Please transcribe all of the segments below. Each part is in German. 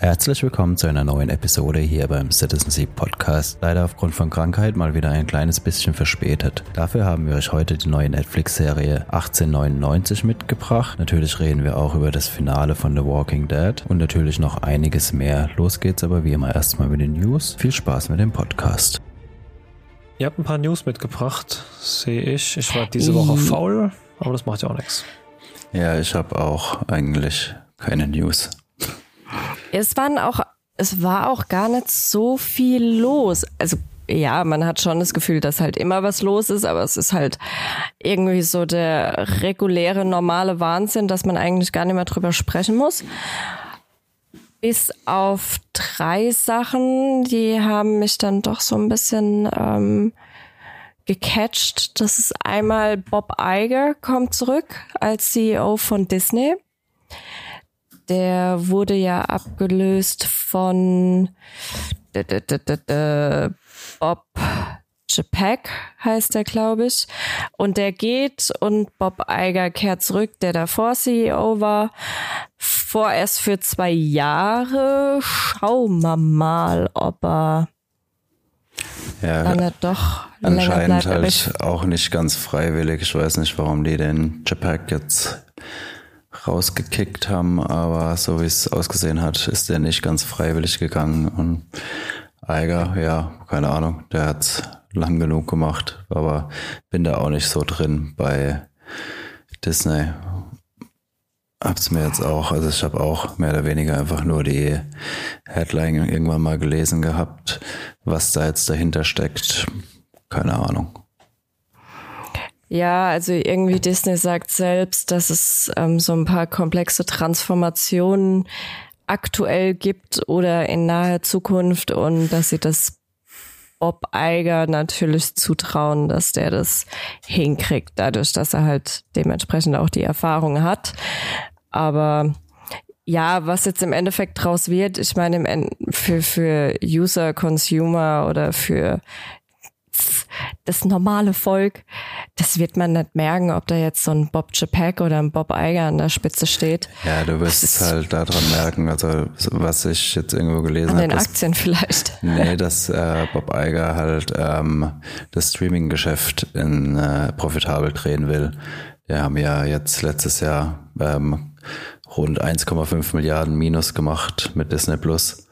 Herzlich willkommen zu einer neuen Episode hier beim Citizen Seek Podcast. Leider aufgrund von Krankheit mal wieder ein kleines bisschen verspätet. Dafür haben wir euch heute die neue Netflix-Serie 1899 mitgebracht. Natürlich reden wir auch über das Finale von The Walking Dead und natürlich noch einiges mehr. Los geht's aber wie immer erstmal mit den News. Viel Spaß mit dem Podcast. Ihr habt ein paar News mitgebracht, sehe ich. Ich war diese Woche faul, aber das macht ja auch nichts. Ja, ich habe auch eigentlich keine News. Es waren auch, es war auch gar nicht so viel los. Also ja, man hat schon das Gefühl, dass halt immer was los ist, aber es ist halt irgendwie so der reguläre, normale Wahnsinn, dass man eigentlich gar nicht mehr drüber sprechen muss. Bis auf drei Sachen, die haben mich dann doch so ein bisschen ähm, gecatcht. Das ist einmal Bob Iger kommt zurück als CEO von Disney. Der wurde ja abgelöst von Bob Chapek heißt er, glaube ich. Und der geht und Bob Iger kehrt zurück, der davor CEO war. Vorerst für zwei Jahre. Schauen wir mal, ob er ja, dann er doch anscheinend länger bleibt. Aber halt auch nicht ganz freiwillig. Ich weiß nicht, warum die den Japak jetzt rausgekickt haben, aber so wie es ausgesehen hat, ist der nicht ganz freiwillig gegangen. Und Eiger, ja, keine Ahnung, der hat's lang genug gemacht, aber bin da auch nicht so drin bei Disney. Hab's mir jetzt auch, also ich habe auch mehr oder weniger einfach nur die Headline irgendwann mal gelesen gehabt, was da jetzt dahinter steckt. Keine Ahnung. Ja, also irgendwie Disney sagt selbst, dass es ähm, so ein paar komplexe Transformationen aktuell gibt oder in naher Zukunft und dass sie das Bob Eiger natürlich zutrauen, dass der das hinkriegt, dadurch, dass er halt dementsprechend auch die Erfahrung hat. Aber ja, was jetzt im Endeffekt draus wird, ich meine, im End für, für User, Consumer oder für das normale Volk, das wird man nicht merken, ob da jetzt so ein Bob Chapek oder ein Bob Iger an der Spitze steht. Ja, du wirst es halt daran merken, also was ich jetzt irgendwo gelesen An habe. den dass- Aktien vielleicht. Nee, dass äh, Bob Iger halt ähm, das Streaming-Geschäft in äh, profitabel drehen will. Wir haben ja jetzt letztes Jahr ähm, rund 1,5 Milliarden Minus gemacht mit Disney Plus.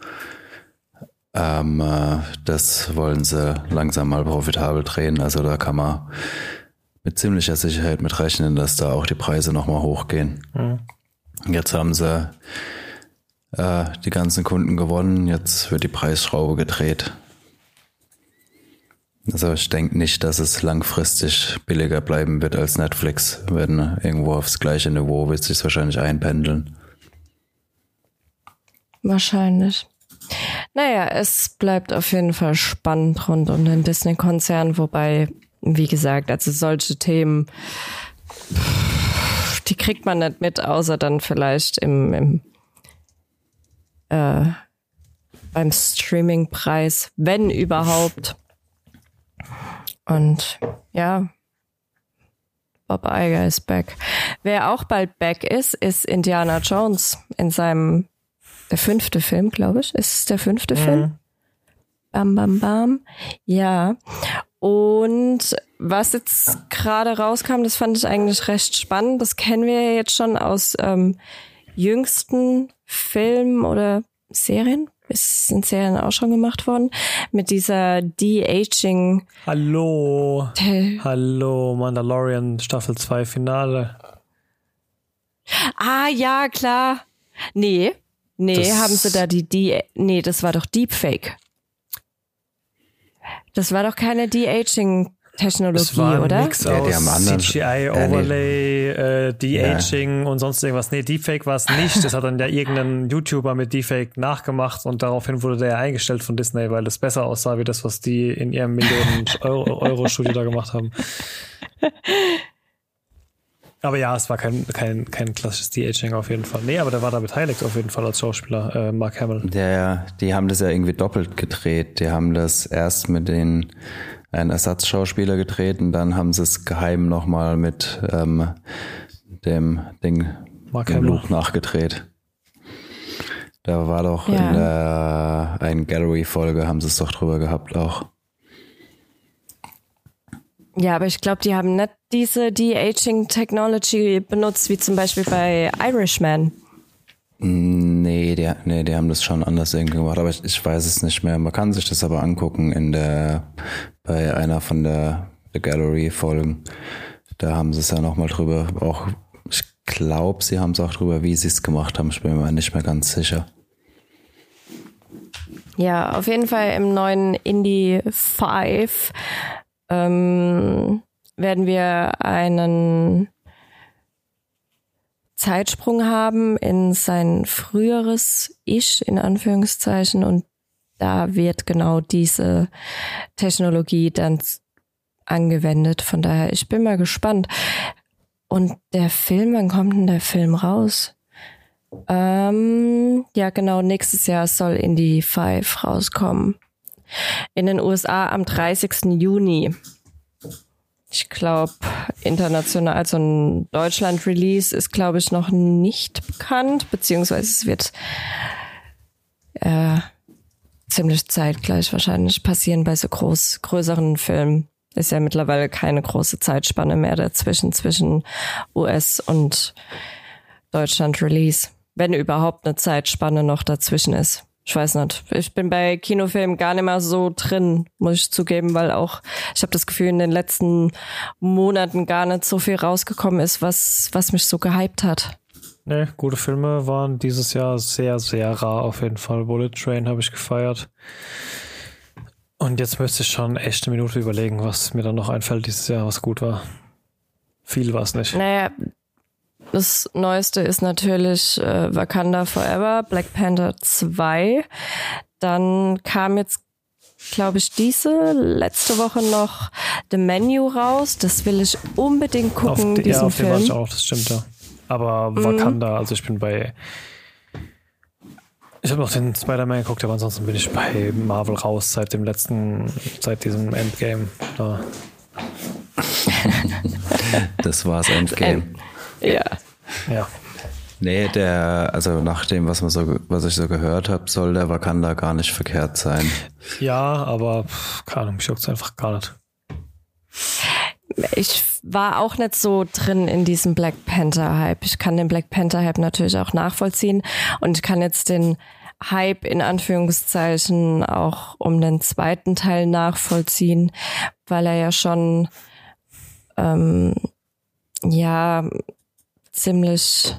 Ähm, äh, das wollen sie langsam mal profitabel drehen. Also da kann man mit ziemlicher Sicherheit mit rechnen, dass da auch die Preise nochmal hochgehen. Jetzt haben sie äh, die ganzen Kunden gewonnen, jetzt wird die Preisschraube gedreht. Also ich denke nicht, dass es langfristig billiger bleiben wird als Netflix. Werden irgendwo aufs gleiche Niveau wird sich wahrscheinlich einpendeln. Wahrscheinlich. Naja, es bleibt auf jeden Fall spannend rund um den Disney-Konzern, wobei, wie gesagt, also solche Themen, die kriegt man nicht mit, außer dann vielleicht im, im äh, beim Streaming-Preis, wenn überhaupt. Und ja, Bob Iger ist back. Wer auch bald back ist, ist Indiana Jones in seinem der fünfte Film, glaube ich. Ist es der fünfte Film? Bam, bam, bam. Ja. Und was jetzt gerade rauskam, das fand ich eigentlich recht spannend. Das kennen wir ja jetzt schon aus ähm, jüngsten Filmen oder Serien. Es sind Serien auch schon gemacht worden. Mit dieser De-Aging. Hallo. Hallo, Mandalorian Staffel 2 Finale. Ah, ja, klar. Nee. Nee, Das- haben sie da die, die, nee, das war doch Deepfake. Das war doch keine war ein oder? Mix Ja, die haben anderen- CGI, Ja, nee. Overlay, äh, De-Aging und sonst irgendwas. Nee, Deepfake war es nicht. Das hat dann ja irgendein YouTuber mit Deepfake nachgemacht und daraufhin wurde der ja eingestellt von Disney, weil das besser aussah wie das, was die in ihrem Millionen Euro, Euro Studio da gemacht haben. Aber ja, es war kein, kein, kein klassisches De-Aging auf jeden Fall. Nee, aber der war da beteiligt auf jeden Fall als Schauspieler, äh, Mark Hamill. Ja, ja, die haben das ja irgendwie doppelt gedreht. Die haben das erst mit den einen Ersatzschauspieler gedreht und dann haben sie es geheim nochmal mit ähm, dem Ding Mark dem Hamill. Luke nachgedreht. Da war doch ja. in der einen Gallery-Folge, haben sie es doch drüber gehabt auch. Ja, aber ich glaube, die haben nicht diese De-Aging-Technology benutzt, wie zum Beispiel bei Irishman. Nee die, nee, die haben das schon anders irgendwie gemacht, aber ich, ich weiß es nicht mehr. Man kann sich das aber angucken in der, bei einer von der, der Gallery-Folgen. Da haben sie es ja nochmal drüber, auch, ich glaube, sie haben es auch drüber, wie sie es gemacht haben. Ich bin mir nicht mehr ganz sicher. Ja, auf jeden Fall im neuen Indie 5 ähm, werden wir einen Zeitsprung haben in sein früheres Ich, in Anführungszeichen, und da wird genau diese Technologie dann angewendet. Von daher, ich bin mal gespannt. Und der Film, wann kommt denn der Film raus? Ähm, ja, genau, nächstes Jahr soll Indie 5 rauskommen. In den USA am 30. Juni ich glaube, international, also ein Deutschland-Release ist, glaube ich, noch nicht bekannt, beziehungsweise es wird äh, ziemlich zeitgleich wahrscheinlich passieren bei so groß, größeren Filmen. Ist ja mittlerweile keine große Zeitspanne mehr dazwischen, zwischen US und Deutschland-Release. Wenn überhaupt eine Zeitspanne noch dazwischen ist ich weiß nicht. Ich bin bei Kinofilmen gar nicht mehr so drin, muss ich zugeben, weil auch ich habe das Gefühl, in den letzten Monaten gar nicht so viel rausgekommen ist, was, was mich so gehypt hat. Nee, gute Filme waren dieses Jahr sehr, sehr rar auf jeden Fall. Bullet Train habe ich gefeiert. Und jetzt müsste ich schon echt eine Minute überlegen, was mir dann noch einfällt dieses Jahr, was gut war. Viel war es nicht. Naja, das Neueste ist natürlich äh, Wakanda Forever, Black Panther 2. Dann kam jetzt, glaube ich, diese letzte Woche noch The Menu raus. Das will ich unbedingt gucken, auf die, diesen ja, auf Film. Den ich auch, das stimmt ja. Aber Wakanda, mhm. also ich bin bei ich habe noch den Spider-Man geguckt, aber ansonsten bin ich bei Marvel raus seit dem letzten, seit diesem Endgame. Da. das war's Endgame. Ja. Ja. Nee, der, also nach dem, was man so, was ich so gehört habe, soll der Wakanda gar nicht verkehrt sein. Ja, aber keine Ahnung, mich juckt's einfach gar nicht. Ich war auch nicht so drin in diesem Black Panther Hype. Ich kann den Black Panther Hype natürlich auch nachvollziehen und ich kann jetzt den Hype in Anführungszeichen auch um den zweiten Teil nachvollziehen, weil er ja schon ähm, ja ziemlich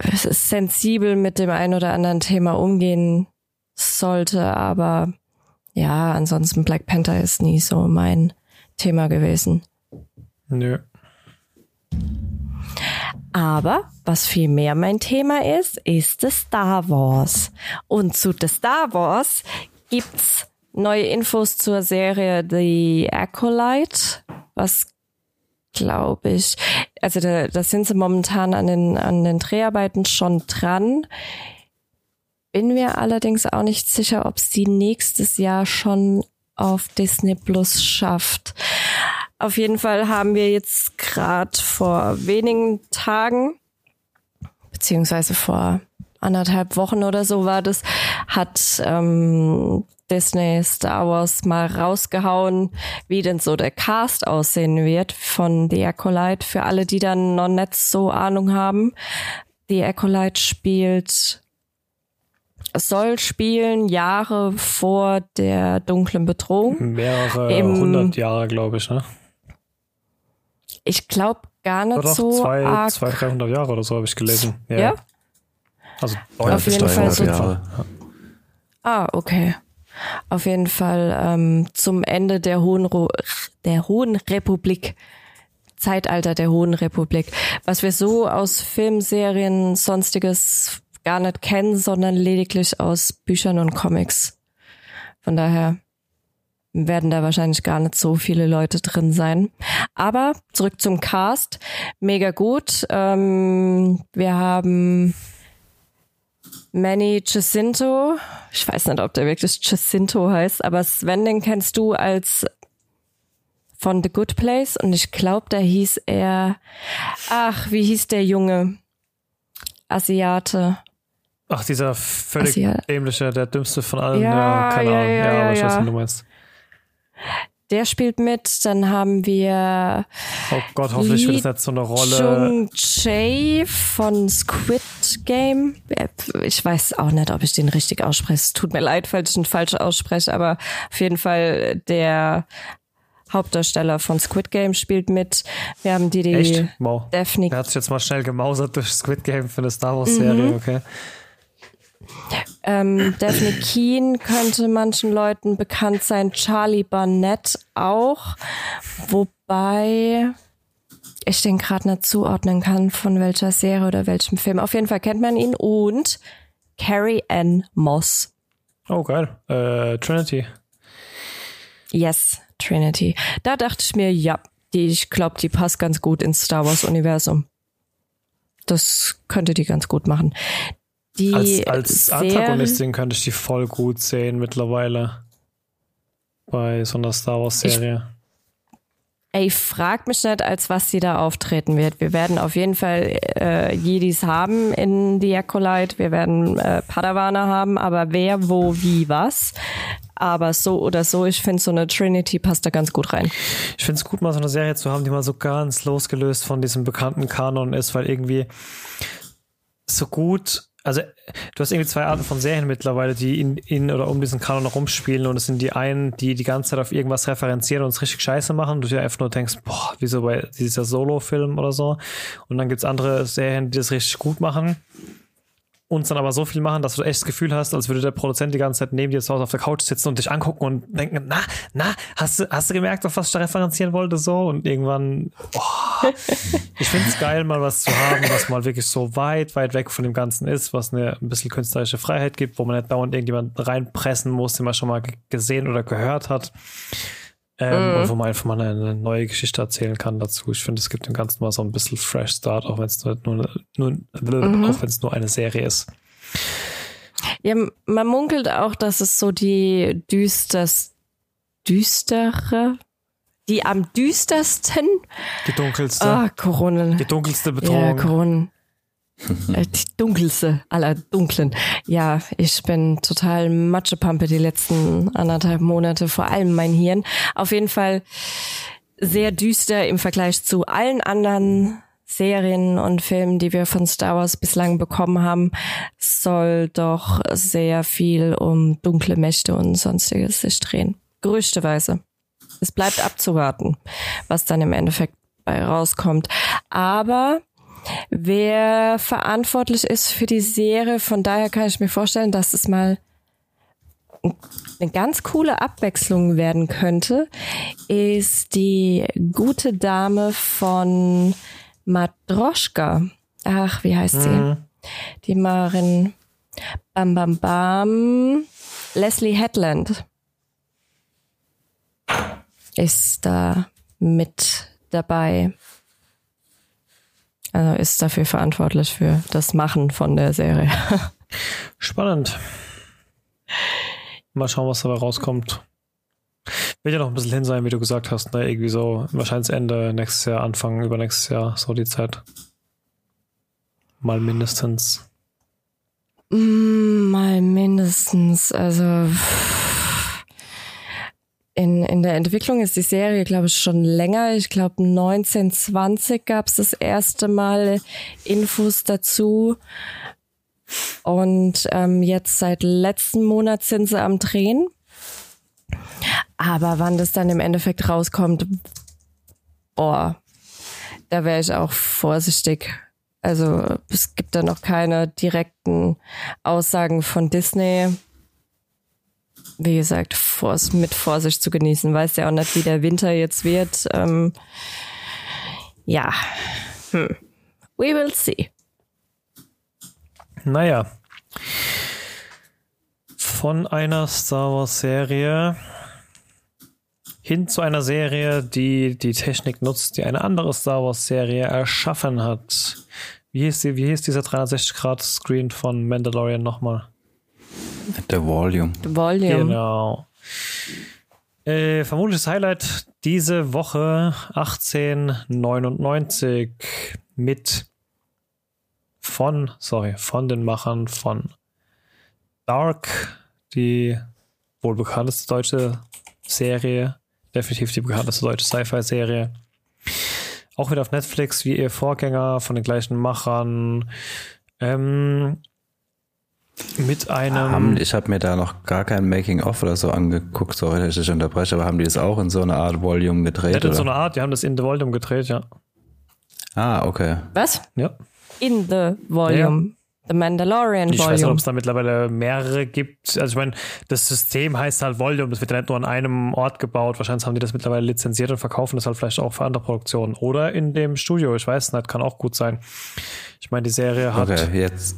sensibel mit dem ein oder anderen Thema umgehen sollte, aber ja, ansonsten Black Panther ist nie so mein Thema gewesen. Nö. Aber was viel mehr mein Thema ist, ist das Star Wars. Und zu The Star Wars gibt's neue Infos zur Serie The Acolyte, was glaube ich. Also da, da sind sie momentan an den, an den Dreharbeiten schon dran. Bin mir allerdings auch nicht sicher, ob sie nächstes Jahr schon auf Disney Plus schafft. Auf jeden Fall haben wir jetzt gerade vor wenigen Tagen, beziehungsweise vor anderthalb Wochen oder so war das, hat ähm, Disney Star Wars mal rausgehauen, wie denn so der Cast aussehen wird von The Acolyte. Für alle, die dann noch nicht so Ahnung haben. The Acolyte spielt, soll spielen Jahre vor der dunklen Bedrohung. Mehrere hundert Jahre, glaube ich, ne? Ich glaube gar nicht doch, so zwei, arg. zwei, 300 Jahre oder so habe ich gelesen. Ja. ja? Also auf jeden Fall so. Jahre. Ah, okay. Auf jeden Fall ähm, zum Ende der Hohen, Ro der Hohen Republik. Zeitalter der Hohen Republik. Was wir so aus Filmserien, sonstiges gar nicht kennen, sondern lediglich aus Büchern und Comics. Von daher werden da wahrscheinlich gar nicht so viele Leute drin sein. Aber zurück zum Cast. Mega gut. Ähm, wir haben Manny Jacinto. Ich weiß nicht, ob der wirklich Jacinto heißt, aber Sven, den kennst du als von The Good Place und ich glaube, da hieß er, ach, wie hieß der Junge? Asiate. Ach, dieser völlig Asia- dämliche, der dümmste von allen. Ja, keine ja, Ahnung. ja, aber ja, ich weiß, ja. was du meinst. Der spielt mit. Dann haben wir Oh Gott, hoffentlich wird es nicht so eine Rolle. Chung Chae von Squid Game. Ich weiß auch nicht, ob ich den richtig ausspreche. Es tut mir leid, falls ich ihn falsch ausspreche, aber auf jeden Fall der Hauptdarsteller von Squid Game spielt mit. Wir haben die, die Echt? Wow. Daphne Der hat sich jetzt mal schnell gemausert durch Squid Game für eine Star Wars-Serie, okay. Ähm, Daphne Keen könnte manchen Leuten bekannt sein, Charlie Barnett auch, wobei ich den gerade nicht zuordnen kann, von welcher Serie oder welchem Film. Auf jeden Fall kennt man ihn und Carrie Ann Moss. Oh, geil. Äh, Trinity. Yes, Trinity. Da dachte ich mir, ja, die, ich glaube, die passt ganz gut ins Star Wars Universum. Das könnte die ganz gut machen. Die Als, als Antagonistin könnte ich die voll gut sehen mittlerweile. Bei so einer Star Wars-Serie. Ey, frag mich nicht, als was sie da auftreten wird. Wir werden auf jeden Fall äh, Jedis haben in The Acolyte. Wir werden äh, Padawaner haben, aber wer, wo, wie, was. Aber so oder so, ich finde, so eine Trinity passt da ganz gut rein. Ich finde es gut, mal so eine Serie zu haben, die mal so ganz losgelöst von diesem bekannten Kanon ist, weil irgendwie so gut, also du hast irgendwie zwei Arten von Serien mittlerweile, die in, in oder um diesen Kanon herumspielen und es sind die einen, die die ganze Zeit auf irgendwas referenzieren und es richtig scheiße machen. Und du dir einfach nur denkst, boah, wieso bei dieser Solo-Film oder so? Und dann gibt's andere Serien, die das richtig gut machen und dann aber so viel machen, dass du echt das Gefühl hast, als würde der Produzent die ganze Zeit neben dir zu Hause auf der Couch sitzen und dich angucken und denken, na, na, hast du, hast du gemerkt, auf was ich da referenzieren wollte so? Und irgendwann, oh, ich finde es geil, mal was zu haben, was mal wirklich so weit, weit weg von dem Ganzen ist, was eine ein bisschen künstlerische Freiheit gibt, wo man nicht dauernd irgendjemand reinpressen muss, den man schon mal ge- gesehen oder gehört hat. Ähm, Und wo man einfach mal eine, neue Geschichte erzählen kann dazu. Ich finde, es gibt dem Ganzen mal so ein bisschen Fresh Start, auch wenn es nur, nur, nur, auch wenn es nur eine Serie ist. Ja, man munkelt auch, dass es so die düsters, düstere, die am düstersten, Die dunkelste, ah, Corona. die dunkelste Ja, Bedrohung. Corona. Äh, Die dunkelste aller dunklen. Ja, ich bin total Matschepampe die letzten anderthalb Monate, vor allem mein Hirn. Auf jeden Fall sehr düster im Vergleich zu allen anderen Serien und Filmen, die wir von Star Wars bislang bekommen haben, soll doch sehr viel um dunkle Mächte und sonstiges sich drehen. Gerüchteweise. Es bleibt abzuwarten, was dann im Endeffekt bei rauskommt. Aber wer verantwortlich ist für die Serie, von daher kann ich mir vorstellen, dass es mal eine ganz coole Abwechslung werden könnte, ist die gute Dame von Matroschka. Ach, wie heißt sie? Die Marin Bam Bam Bam. Leslie Headland ist da mit dabei. Also ist dafür verantwortlich für das Machen von der Serie. Spannend. Mal schauen, was dabei rauskommt. Wird ja noch ein bisschen hin sein, wie du gesagt hast, ne? Irgendwie so, wahrscheinlich Ende nächstes Jahr, Anfang übernächstes Jahr, so die Zeit. Mal mindestens. Mm, Mal mindestens, also in, in der Entwicklung ist die Serie, glaube ich, schon länger. Ich glaube, 1920 gab es das erste Mal Infos dazu. Und ähm, jetzt seit letzten Monat sind sie am Drehen. Aber wann das dann im Endeffekt rauskommt, boah, da wäre ich auch vorsichtig. Also es gibt da noch keine direkten Aussagen von Disney. Wie gesagt, vors, mit Vorsicht zu genießen. Weiß ja auch nicht, wie der Winter jetzt wird. Ähm, ja, hm. we will see. Naja. Von einer Star Wars Serie hin zu einer Serie, die die Technik nutzt, die eine andere Star Wars Serie erschaffen hat. Wie hieß, die, wie hieß dieser 360-Grad-Screen von Mandalorian nochmal? Der Volume. The Volume. Genau. Äh, vermutliches Highlight diese Woche 1899 mit von, sorry, von den Machern von Dark, die wohl bekannteste deutsche Serie, definitiv die bekannteste deutsche Sci-Fi-Serie. Auch wieder auf Netflix wie ihr Vorgänger von den gleichen Machern. Ähm, mit einem. ich habe mir da noch gar kein Making-of oder so angeguckt, sorry, dass ich unterbreche, aber haben die das auch in so einer Art Volume gedreht? Ja, in so einer Art, die haben das in The Volume gedreht, ja. Ah, okay. Was? Ja. In The Volume. Ja. The Mandalorian ich Volume. Ich weiß nicht, ob es da mittlerweile mehrere gibt. Also ich meine, das System heißt halt Volume, das wird ja nicht nur an einem Ort gebaut. Wahrscheinlich haben die das mittlerweile lizenziert und verkaufen das halt vielleicht auch für andere Produktionen. Oder in dem Studio, ich weiß nicht, kann auch gut sein. Ich meine, die Serie hat, okay, jetzt.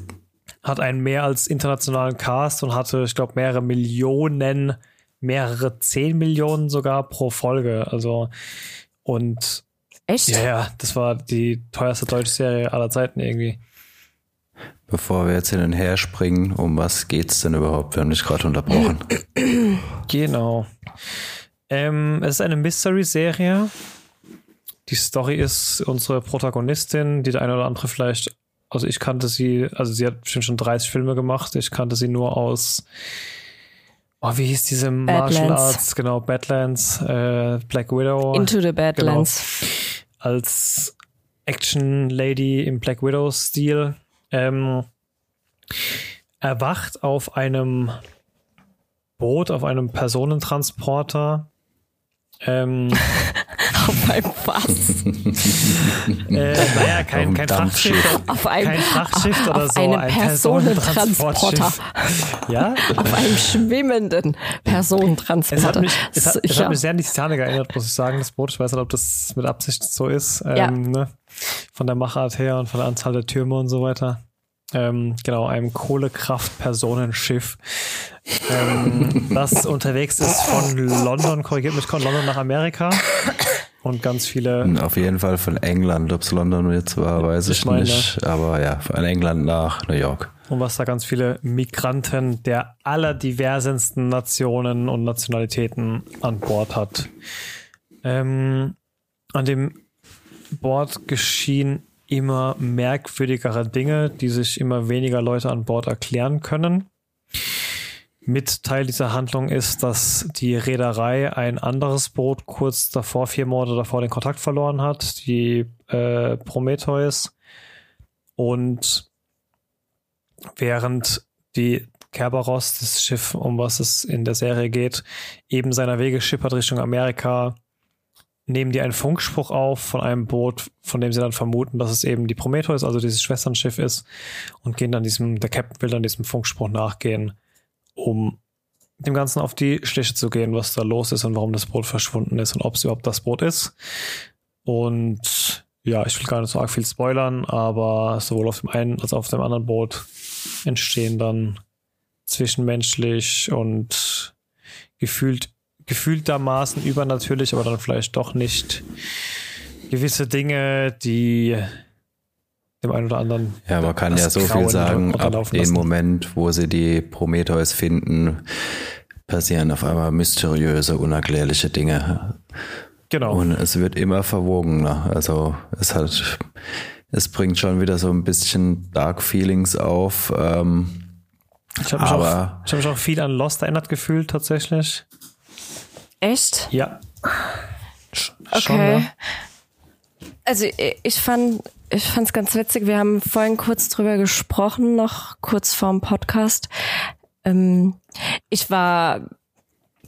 Hat einen mehr als internationalen Cast und hatte, ich glaube, mehrere Millionen, mehrere zehn Millionen sogar pro Folge. Also und Echt? Ja, ja, das war die teuerste deutsche Serie aller Zeiten irgendwie. Bevor wir jetzt hin und her springen, um was geht's denn überhaupt? Wir haben dich gerade unterbrochen. Genau. Ähm, es ist eine Mystery-Serie. Die Story ist unsere Protagonistin, die der eine oder andere vielleicht, also ich kannte sie, also sie hat bestimmt schon 30 Filme gemacht. Ich kannte sie nur aus, oh, wie hieß diese Badlands. Martial Arts? Genau, Badlands, äh, Black Widow. Into the Badlands. Genau. Als Action Lady im Black Widow-Stil ähm, erwacht auf einem Boot, auf einem Personentransporter. Ähm, auf einem was? äh, naja, kein, kein Frachtschiff, auf einem, kein Frachtschiff oder auf so, einem ein Personentransporter. ja? Auf einem schwimmenden Personentransporter. Es hat mich, es hat, es ja. hat mich sehr an die Titanic erinnert, muss ich sagen, das Boot. Ich weiß nicht, ob das mit Absicht so ist. Ähm, Ja. ne? Von der Machart her und von der Anzahl der Türme und so weiter. Ähm, genau, einem Kohlekraft-Personenschiff, ähm, das unterwegs ist von London, korrigiert mich, von London nach Amerika. Und ganz viele, Auf jeden Fall von England. Ob es London jetzt war, weiß Ich ich, meine. nicht. Aber ja, von England nach New York. und was da ganz viele Migranten der allerdiversensten Nationen und Nationalitäten an Bord hat. Ähm, an dem Bord geschehen immer merkwürdigere Dinge, die sich immer weniger Leute an Bord erklären können. Mit Teil dieser Handlung ist, dass die Reederei ein anderes Boot kurz davor, vier Monate davor, den Kontakt verloren hat, die äh, Prometheus. Und während die Kerberos, das Schiff, um was es in der Serie geht, eben seiner Wege schippert Richtung Amerika, nehmen die einen Funkspruch auf von einem Boot, von dem sie dann vermuten, dass es eben die Prometheus, also dieses Schwesternschiff ist, und gehen dann diesem, der Captain will dann diesem Funkspruch nachgehen, um dem Ganzen auf die Schliche zu gehen, was da los ist und warum das Boot verschwunden ist und ob es überhaupt das Boot ist. Und ja, ich will gar nicht so arg viel spoilern, aber sowohl auf dem einen als auch auf dem anderen Boot entstehen dann zwischenmenschlich und gefühlt gefühltermaßen übernatürlich, aber dann vielleicht doch nicht gewisse Dinge, die dem einen oder anderen Ja, man kann ja so Grauen viel sagen, ab unterlaufen dem lassen. Moment, wo sie die Prometheus finden, passieren auf einmal mysteriöse, unerklärliche Dinge. Genau. Und es wird immer verwogener. Also es hat, es bringt schon wieder so ein bisschen Dark Feelings auf. Ähm, ich habe mich, auch- ich hab mich auch viel an Lost erinnert gefühlt, tatsächlich. Echt? Ja. Sch- Schon, Okay. ne? Also ich- ich fand fand's ganz witzig. Wir haben vorhin kurz drüber gesprochen, noch kurz vorm Podcast. Ähm, ich war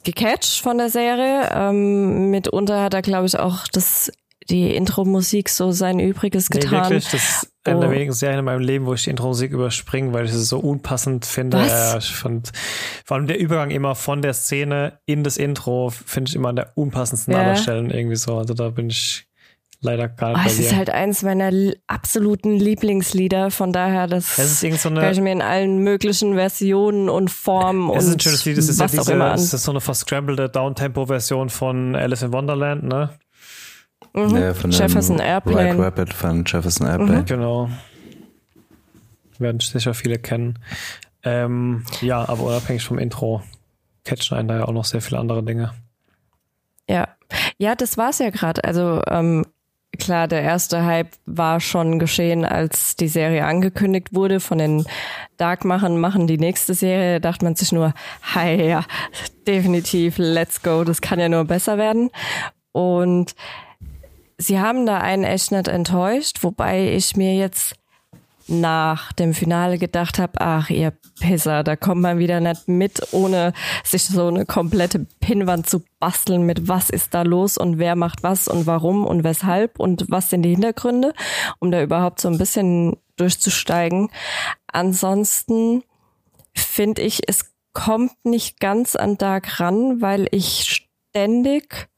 gecatcht von der Serie. Ähm, mitunter hat er, glaube ich, auch das die Intro-Musik so sein Übriges Nee, getan. wirklich, das ist eine der Oh. wenigen Serien in meinem Leben, wo ich die Intro-Musik überspringe, weil ich es so unpassend finde. Was? Ich fand, vor allem der Übergang immer von der Szene in das Intro finde ich immer an der unpassendsten Ja. aller Stellen irgendwie so. Also da bin ich leider gar nicht Oh, es ist halt eins meiner absoluten Lieblingslieder, von daher das Es ist irgend so kann ich eine, mir in allen möglichen Versionen und Formen es und ist ein schönes Lied, es ist ja diese, immer an. es ist so eine verscrambelte Downtempo-Version von Alice in Wonderland, ne? Mhm. ja, von Jefferson Right Airplane. Rapid von Jefferson Airplane. Genau. Werden sicher viele kennen. Ähm, ja, aber unabhängig vom Intro catchen einen da ja auch noch sehr viele andere Dinge. Ja, ja, das war's ja gerade. Also ähm, klar, der erste Hype war schon geschehen, als die Serie angekündigt wurde von den Darkmachern, machen die nächste Serie. Da dachte man sich nur, hi, ja, definitiv, let's go, das kann ja nur besser werden. Und sie haben da einen echt nicht enttäuscht, wobei ich mir jetzt nach dem Finale gedacht habe, ach ihr Pisser, da kommt man wieder nicht mit, ohne sich so eine komplette Pinnwand zu basteln mit was ist da los und wer macht was und warum und weshalb und was sind die Hintergründe, um da überhaupt so ein bisschen durchzusteigen. Ansonsten finde ich, es kommt nicht ganz an Dark ran, weil ich ständig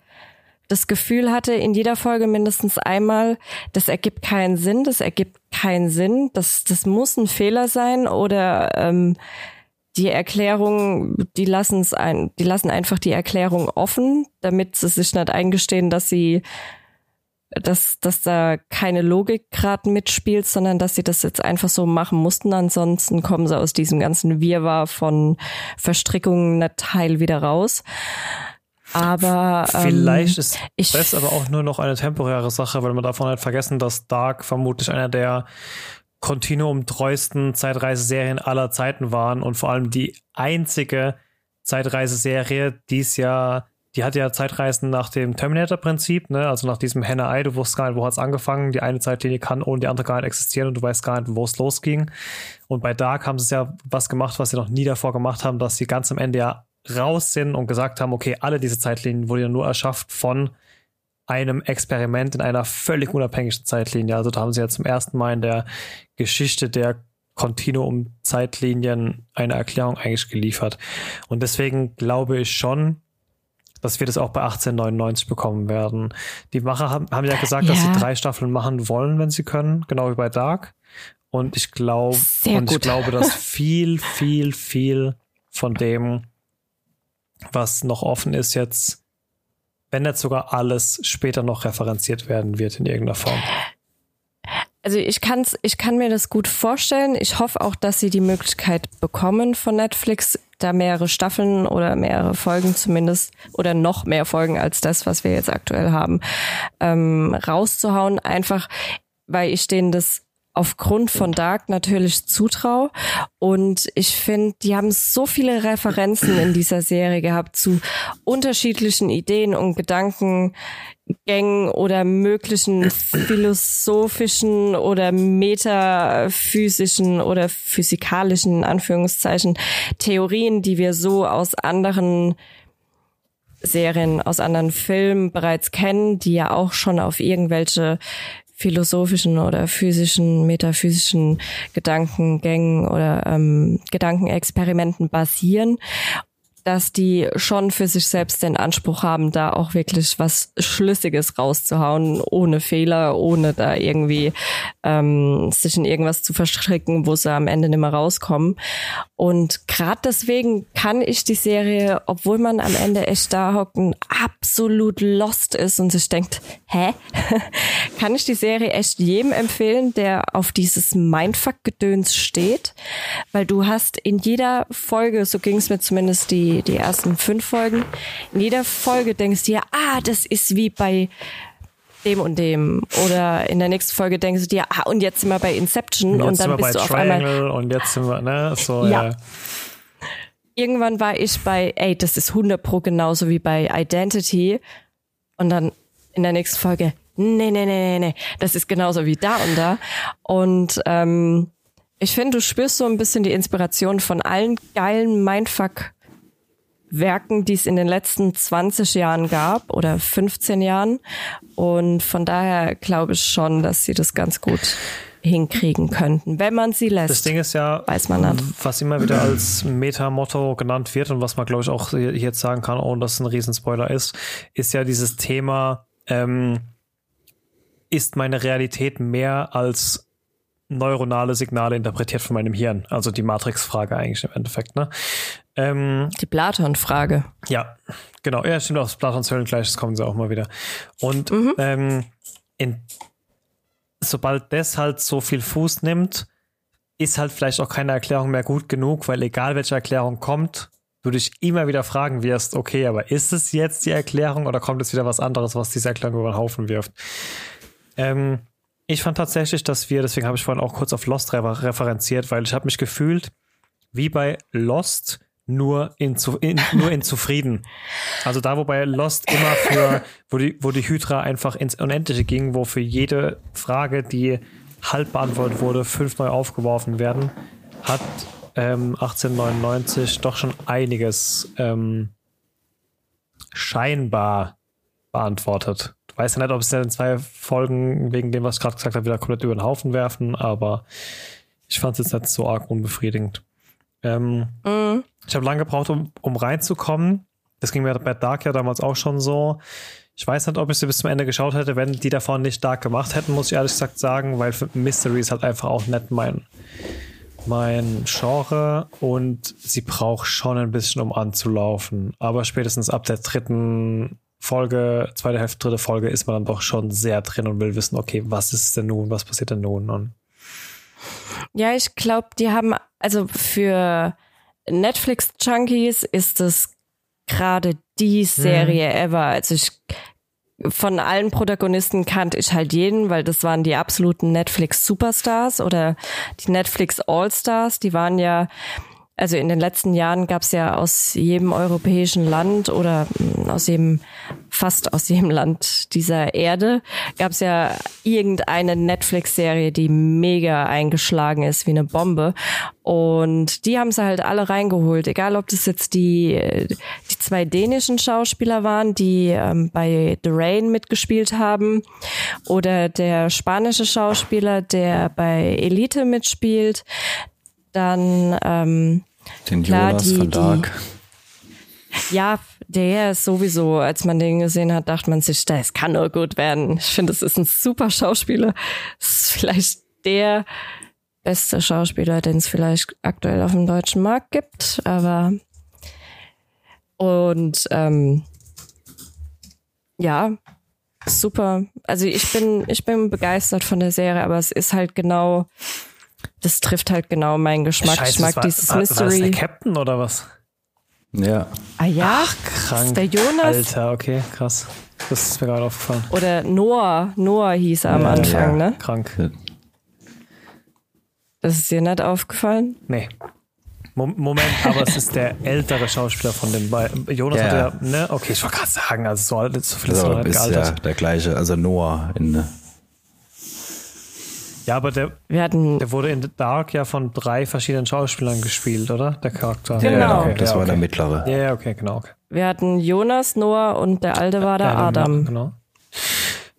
das Gefühl hatte, in jeder Folge mindestens einmal, das ergibt keinen Sinn, das ergibt keinen Sinn, das, das muss ein Fehler sein oder ähm, die Erklärung, die lassen es ein, die lassen einfach die Erklärung offen, damit sie sich nicht eingestehen, dass sie dass, dass da keine Logik gerade mitspielt, sondern dass sie das jetzt einfach so machen mussten. Ansonsten kommen sie aus diesem ganzen Wirrwarr von Verstrickungen nicht heil wieder raus. Aber ähm, vielleicht ist ich das aber auch nur noch eine temporäre Sache, weil man davon halt vergessen, dass Dark vermutlich einer der kontinuumtreuesten Zeitreiseserien aller Zeiten waren und vor allem die einzige Zeitreiseserie, die es ja, die hat ja Zeitreisen nach dem Terminator-Prinzip, ne? also nach diesem Henne-Ei, du wusstest gar nicht, wo hat es angefangen, die eine Zeitlinie kann ohne die andere gar nicht existieren und du weißt gar nicht, wo es losging. Und bei Dark haben sie ja was gemacht, was sie noch nie davor gemacht haben, dass sie ganz am Ende ja raus sind und gesagt haben, okay, alle diese Zeitlinien wurden ja nur erschafft von einem Experiment in einer völlig unabhängigen Zeitlinie. Also da haben sie ja zum ersten Mal in der Geschichte der Kontinuum-Zeitlinien eine Erklärung eigentlich geliefert. Und deswegen glaube ich schon, dass wir das auch bei 1899 bekommen werden. Die Macher haben, haben ja gesagt, ja. dass sie drei Staffeln machen wollen, wenn sie können, genau wie bei Dark. Und ich glaube, und ich glaube, dass viel, viel, viel von dem was noch offen ist jetzt, wenn jetzt sogar alles später noch referenziert werden wird in irgendeiner Form. Also ich kann's, ich kann mir das gut vorstellen. Ich hoffe auch, dass sie die Möglichkeit bekommen von Netflix, da mehrere Staffeln oder mehrere Folgen zumindest oder noch mehr Folgen als das, was wir jetzt aktuell haben, ähm, rauszuhauen. Einfach, weil ich denen das aufgrund von Dark natürlich zutraue. Und ich finde, die haben so viele Referenzen in dieser Serie gehabt zu unterschiedlichen Ideen und Gedankengängen oder möglichen philosophischen oder metaphysischen oder physikalischen, in Anführungszeichen, Theorien, die wir so aus anderen Serien aus anderen Filmen bereits kennen, die ja auch schon auf irgendwelche philosophischen oder physischen, metaphysischen Gedankengängen oder ähm, Gedankenexperimenten basieren dass die schon für sich selbst den Anspruch haben, da auch wirklich was Schlüssiges rauszuhauen, ohne Fehler, ohne da irgendwie ähm, sich in irgendwas zu verstricken, wo sie am Ende nicht mehr rauskommen. Und gerade deswegen kann ich die Serie, obwohl man am Ende echt da hocken, absolut lost ist und sich denkt, hä? kann ich die Serie echt jedem empfehlen, der auf dieses Mindfuck-Gedöns steht, weil du hast in jeder Folge, so ging es mir zumindest die die, ersten fünf Folgen. In jeder Folge denkst du dir, ah, das ist wie bei dem und dem. Oder in der nächsten Folge denkst du dir, ah, und jetzt sind wir bei Inception und, und dann bist du auf einmal. Und jetzt sind wir, ne, so, ja. ja. Irgendwann war ich bei, ey, das ist 100 pro genauso wie bei Identity. Und dann in der nächsten Folge, nee, nee, nee, nee, nee, das ist genauso wie da und da. Und ähm, ich finde, du spürst so ein bisschen die Inspiration von allen geilen Mindfuck Werken, die es in den letzten 20 Jahren gab oder 15 Jahren. Und von daher glaube ich schon, dass sie das ganz gut hinkriegen könnten, wenn man sie lässt. Das Ding ist ja, weiß man nicht. was immer wieder als Meta-Motto genannt wird und was man glaube ich auch jetzt sagen kann, ohne dass es ein Riesenspoiler ist, ist ja dieses Thema, ähm, ist meine Realität mehr als neuronale Signale interpretiert von meinem Hirn? Also die Matrix-Frage eigentlich im Endeffekt, ne? Ähm, die Platon-Frage. Ja, genau. Ja, stimmt, aus Platons Höllengleiches kommen sie auch mal wieder. Und mhm. ähm, in, sobald das halt so viel Fuß nimmt, ist halt vielleicht auch keine Erklärung mehr gut genug, weil egal welche Erklärung kommt, du dich immer wieder fragen wirst, okay, aber ist es jetzt die Erklärung oder kommt es wieder was anderes, was diese Erklärung über den Haufen wirft? Ähm, ich fand tatsächlich, dass wir, deswegen habe ich vorhin auch kurz auf Lost referenziert, weil ich habe mich gefühlt wie bei Lost, nur in, in, nur in zufrieden. Also da, wo bei Lost immer für, wo die, wo die Hydra einfach ins Unendliche ging, wo für jede Frage, die halb beantwortet wurde, fünf neu aufgeworfen werden, hat ähm, 1899 doch schon einiges ähm, scheinbar beantwortet. Ich weiß ja nicht, ob es in zwei Folgen wegen dem, was ich gerade gesagt habe, wieder komplett über den Haufen werfen, aber ich fand es jetzt nicht so arg unbefriedigend. Ähm, mhm. Ich habe lange gebraucht, um, um reinzukommen. Das ging mir bei Dark ja damals auch schon so. Ich weiß nicht, ob ich sie bis zum Ende geschaut hätte, wenn die davon nicht Dark gemacht hätten, muss ich ehrlich gesagt sagen, weil Mystery ist halt einfach auch nicht mein, mein Genre und sie braucht schon ein bisschen, um anzulaufen. Aber spätestens ab der dritten Folge, zweite Hälfte, dritte Folge ist man dann doch schon sehr drin und will wissen, okay, was ist denn nun, was passiert denn nun? Und ja, ich glaube, die haben, also für Netflix-Junkies ist es gerade die Serie hm. ever. Also ich von allen Protagonisten kannte ich halt jeden, weil das waren die absoluten Netflix Superstars oder die Netflix Allstars. Die waren ja also in den letzten Jahren gab es ja aus jedem europäischen Land oder hm, aus jedem, fast aus jedem Land dieser Erde, gab es ja irgendeine Netflix-Serie, die mega eingeschlagen ist wie eine Bombe. Und die haben sie halt alle reingeholt, egal ob das jetzt die, die zwei dänischen Schauspieler waren, die ähm, bei The Rain mitgespielt haben, oder der spanische Schauspieler, der bei Elite mitspielt dann ähm, den klar, Jonas die, Dark. Die, ja, der ist sowieso, als man den gesehen hat, dachte man sich, das kann nur gut werden. Ich finde, es ist ein super Schauspieler. Es ist vielleicht der beste Schauspieler, den es vielleicht aktuell auf dem deutschen Markt gibt, aber und ähm, ja, super. Also ich bin, ich bin begeistert von der Serie, aber es ist halt genau das trifft halt genau meinen Geschmack. Scheiße, ich mag war, dieses war, Mystery. War das der Captain oder was? Ja. Ah ja? Ach, krank. der Jonas. Alter, okay, krass. Das ist mir gerade aufgefallen. Oder Noah. Noah hieß er am Anfang, ja. ne? Krank. Das ist dir nicht aufgefallen? Nee. Moment, aber es ist der ältere Schauspieler von den beiden. Jonas ja. hat ja, ne? Okay, ich wollte gerade sagen, also so, alt, so viel ist also, ist ja der gleiche, also Noah in ja, aber der, der wurde in Dark ja von drei verschiedenen Schauspielern gespielt, oder? Der Charakter. Genau. Ja, okay, das ja, war der mittlere. Ja, okay, genau. Okay. Wir hatten Jonas, Noah und der alte war der Adam. Adam. Genau.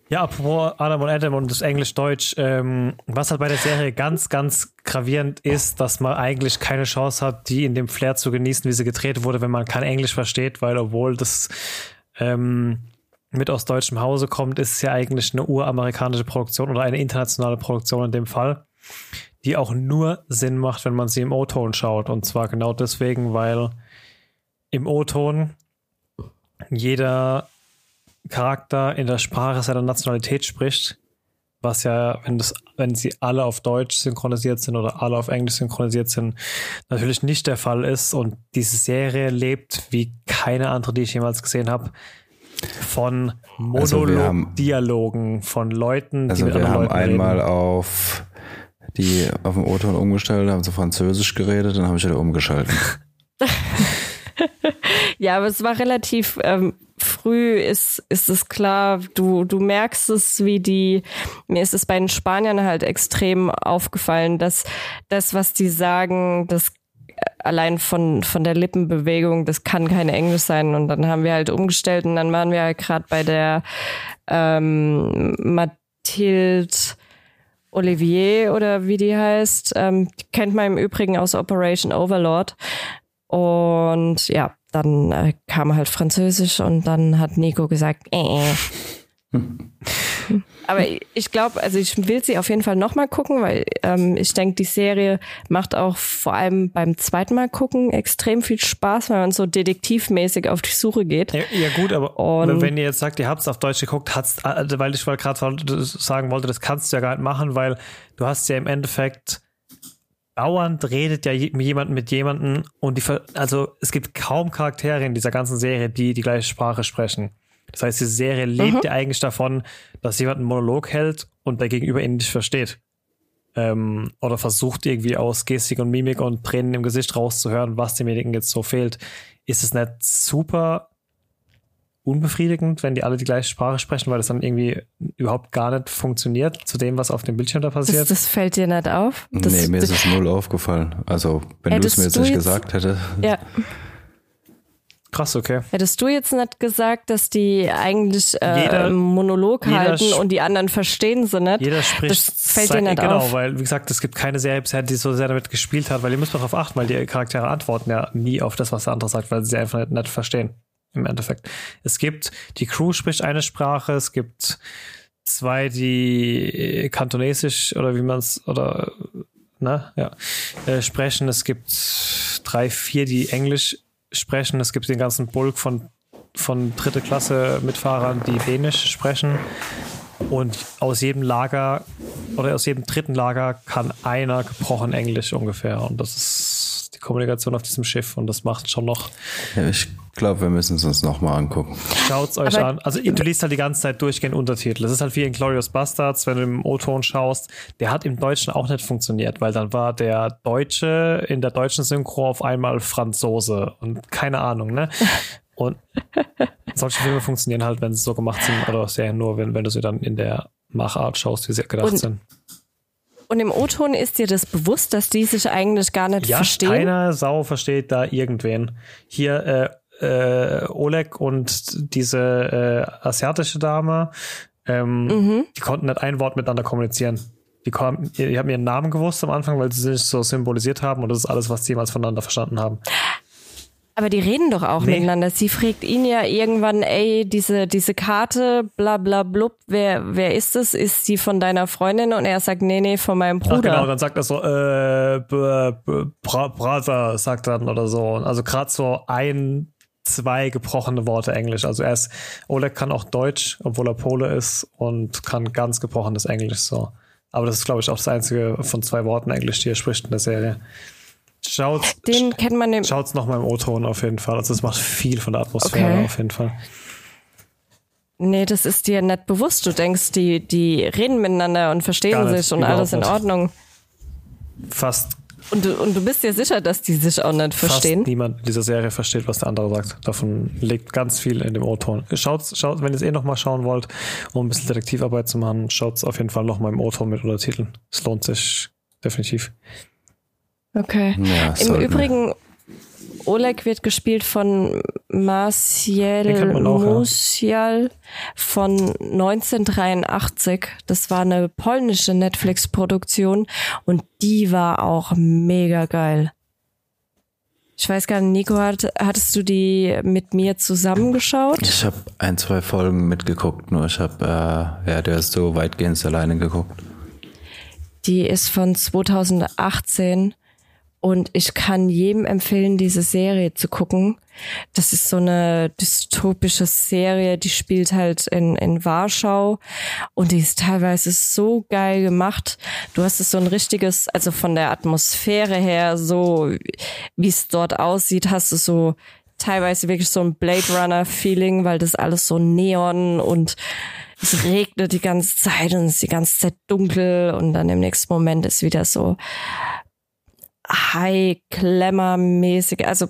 Ja, apropos Adam und Adam und das Englisch-Deutsch, ähm, was halt bei der Serie ganz, ganz gravierend ist, dass man eigentlich keine Chance hat, die in dem Flair zu genießen, wie sie gedreht wurde, wenn man kein Englisch versteht, weil obwohl das ähm, mit aus deutschem Hause kommt, ist es ja eigentlich eine uramerikanische Produktion oder eine internationale Produktion in dem Fall, die auch nur Sinn macht, wenn man sie im O-Ton schaut. Und zwar genau deswegen, weil im O-Ton jeder Charakter in der Sprache seiner Nationalität spricht, was ja, wenn das, wenn sie alle auf Deutsch synchronisiert sind oder alle auf Englisch synchronisiert sind, natürlich nicht der Fall ist. Und diese Serie lebt wie keine andere, die ich jemals gesehen habe, von Monolog-Dialogen also von Leuten, also die mit wir anderen haben Leuten einmal reden. auf die auf dem O-Ton umgestellt, haben sie Französisch geredet, dann habe ich wieder umgeschaltet. ja, aber es war relativ ähm, früh, ist, ist es klar, du, du merkst es, wie die, mir ist es bei den Spaniern halt extrem aufgefallen, dass das, was die sagen, das allein von, von der Lippenbewegung, das kann kein Englisch sein. Und dann haben wir halt umgestellt und dann waren wir halt gerade bei der ähm, Mathilde Olivier oder wie die heißt. Ähm, die kennt man im Übrigen aus Operation Overlord. Und ja, dann äh, kam halt Französisch und dann hat Nico gesagt, äh, äh. Aber ich glaube, also ich will sie auf jeden Fall nochmal gucken, weil ähm, ich denke, die Serie macht auch vor allem beim zweiten Mal gucken extrem viel Spaß, weil man so detektivmäßig auf die Suche geht. Ja, ja gut, aber Und wenn ihr jetzt sagt, ihr habt es auf Deutsch geguckt, hat's, also weil ich gerade sagen wollte, das kannst du ja gar nicht machen, weil du hast ja im Endeffekt dauernd redet ja jemand mit jemandem und die, also es gibt kaum Charaktere in dieser ganzen Serie, die die gleiche Sprache sprechen. Das heißt, die Serie lebt mhm. ja eigentlich davon, dass jemand einen Monolog hält und der Gegenüber ihn nicht versteht. Ähm, oder versucht irgendwie aus Gestik und Mimik und Tränen im Gesicht rauszuhören, was demjenigen jetzt so fehlt. Ist es nicht super unbefriedigend, wenn die alle die gleiche Sprache sprechen, weil das dann irgendwie überhaupt gar nicht funktioniert zu dem, was auf dem Bildschirm da passiert. Das, das fällt dir nicht auf? Das, nee, mir ist es null aufgefallen. Also, wenn du es mir jetzt nicht jetzt, gesagt hättest. Ja. Krass, okay. Hättest du jetzt nicht gesagt, dass die eigentlich äh, jeder, Monolog halten und die anderen verstehen sie nicht? Jeder spricht. Das fällt dir nicht genau, auf. weil, wie gesagt, es gibt keine Serie bisher, die so sehr damit gespielt hat, weil ihr müsst darauf achten, weil die Charaktere antworten ja nie auf das, was der andere sagt, weil sie einfach nicht, nicht verstehen im Endeffekt. Es gibt, die Crew spricht eine Sprache, es gibt zwei, die kantonesisch oder wie man es, oder, ne, ja, äh, sprechen. Es gibt drei, vier, die Englisch sprechen. Es gibt den ganzen Bulk von, von dritte Klasse Mitfahrern, die Dänisch sprechen. Und aus jedem Lager oder aus jedem dritten Lager kann einer gebrochen Englisch ungefähr. Und das ist die Kommunikation auf diesem Schiff. Und das macht schon noch. Ja, ich glaube, wir müssen es uns nochmal angucken. Schaut's euch Aber an. Also du liest halt die ganze Zeit durchgehend Untertitel. Das ist halt wie in Glorious Bastards, wenn du im O-Ton schaust. Der hat im Deutschen auch nicht funktioniert, weil dann war der Deutsche in der deutschen Synchro auf einmal Franzose und keine Ahnung, ne? Und solche Filme funktionieren halt, wenn sie so gemacht sind, oder Serien nur, wenn, wenn du sie dann in der Machart schaust, wie sie gedacht und, sind. Und im O-Ton ist dir das bewusst, dass die sich eigentlich gar nicht ja, verstehen? Keiner Sau versteht da irgendwen. Hier, äh, äh, Oleg und diese äh, asiatische Dame, ähm, mhm. die konnten nicht ein Wort miteinander kommunizieren. Die, kom die haben ihren Namen gewusst am Anfang, weil sie sich so symbolisiert haben und das ist alles, was sie jemals voneinander verstanden haben. Aber die reden doch auch nee. miteinander. Sie fragt ihn ja irgendwann, ey, diese, diese Karte, bla bla blub, wer, wer ist es? Ist die von deiner Freundin? Und er sagt, nee, nee, von meinem Bruder. Ach genau, dann sagt er so, äh, Brother, sagt er dann oder so. Also gerade so ein zwei gebrochene Worte Englisch. Also er ist, Oleg kann auch Deutsch, obwohl er Pole ist und kann ganz gebrochenes Englisch so. Aber das ist, glaube ich, auch das einzige von zwei Worten Englisch, die er spricht in der Serie. Schaut, Den kennt man im Schaut's noch mal im O-Ton auf jeden Fall. Also es macht viel von der Atmosphäre okay. auf jeden Fall. Nee, das ist dir nicht bewusst. Du denkst, die, die reden miteinander und verstehen sich und alles in Ordnung. Fast und du, und du bist dir sicher, dass die sich auch nicht verstehen? Fast niemand in dieser Serie versteht, was der andere sagt. Davon liegt ganz viel in dem O-Ton. Schaut, schaut, wenn ihr es eh nochmal schauen wollt, um ein bisschen Detektivarbeit zu machen, schaut es auf jeden Fall nochmal im O-Ton mit Untertiteln. Es lohnt sich definitiv. Okay. Ja, Im Übrigen, Oleg wird gespielt von Marciel Musial ja. von 1983. Das war eine polnische Netflix-Produktion und die war auch mega geil. Ich weiß gar nicht, Nico, hat, hattest du die mit mir zusammengeschaut? Ich habe ein, zwei Folgen mitgeguckt, nur ich habe, äh, ja, der ist so weitgehend alleine geguckt. Die ist von 2018 und ich kann jedem empfehlen, diese Serie zu gucken. Das ist so eine dystopische Serie, die spielt halt in, in Warschau und die ist teilweise so geil gemacht. Du hast es so ein richtiges, also von der Atmosphäre her, so wie es dort aussieht, hast du so teilweise wirklich so ein Blade Runner Feeling, weil das alles so neon und es regnet die ganze Zeit und es ist die ganze Zeit dunkel und dann im nächsten Moment ist wieder so High-Glamour-mäßig. Also,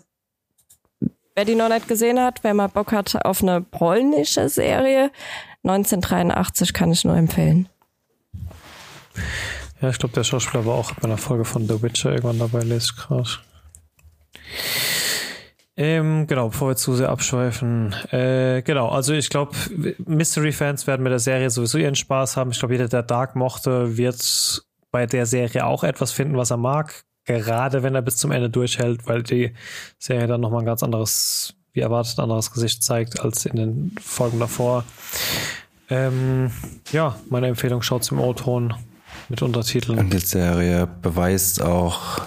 wer die noch nicht gesehen hat, wer mal Bock hat auf eine polnische Serie, 1983 kann ich nur empfehlen. Ja, ich glaube, der Schauspieler war auch bei einer Folge von The Witcher irgendwann dabei, lese ich gerade. Ähm, genau, bevor wir zu sehr abschweifen. Äh, genau, also ich glaube, Mystery-Fans werden mit der Serie sowieso ihren Spaß haben. Ich glaube, jeder, der Dark mochte, wird bei der Serie auch etwas finden, was er mag gerade wenn er bis zum Ende durchhält, weil die Serie dann nochmal ein ganz anderes, wie erwartet, anderes Gesicht zeigt als in den Folgen davor. Ähm, ja, meine Empfehlung, schaut im O-Ton mit Untertiteln. Und die Serie beweist auch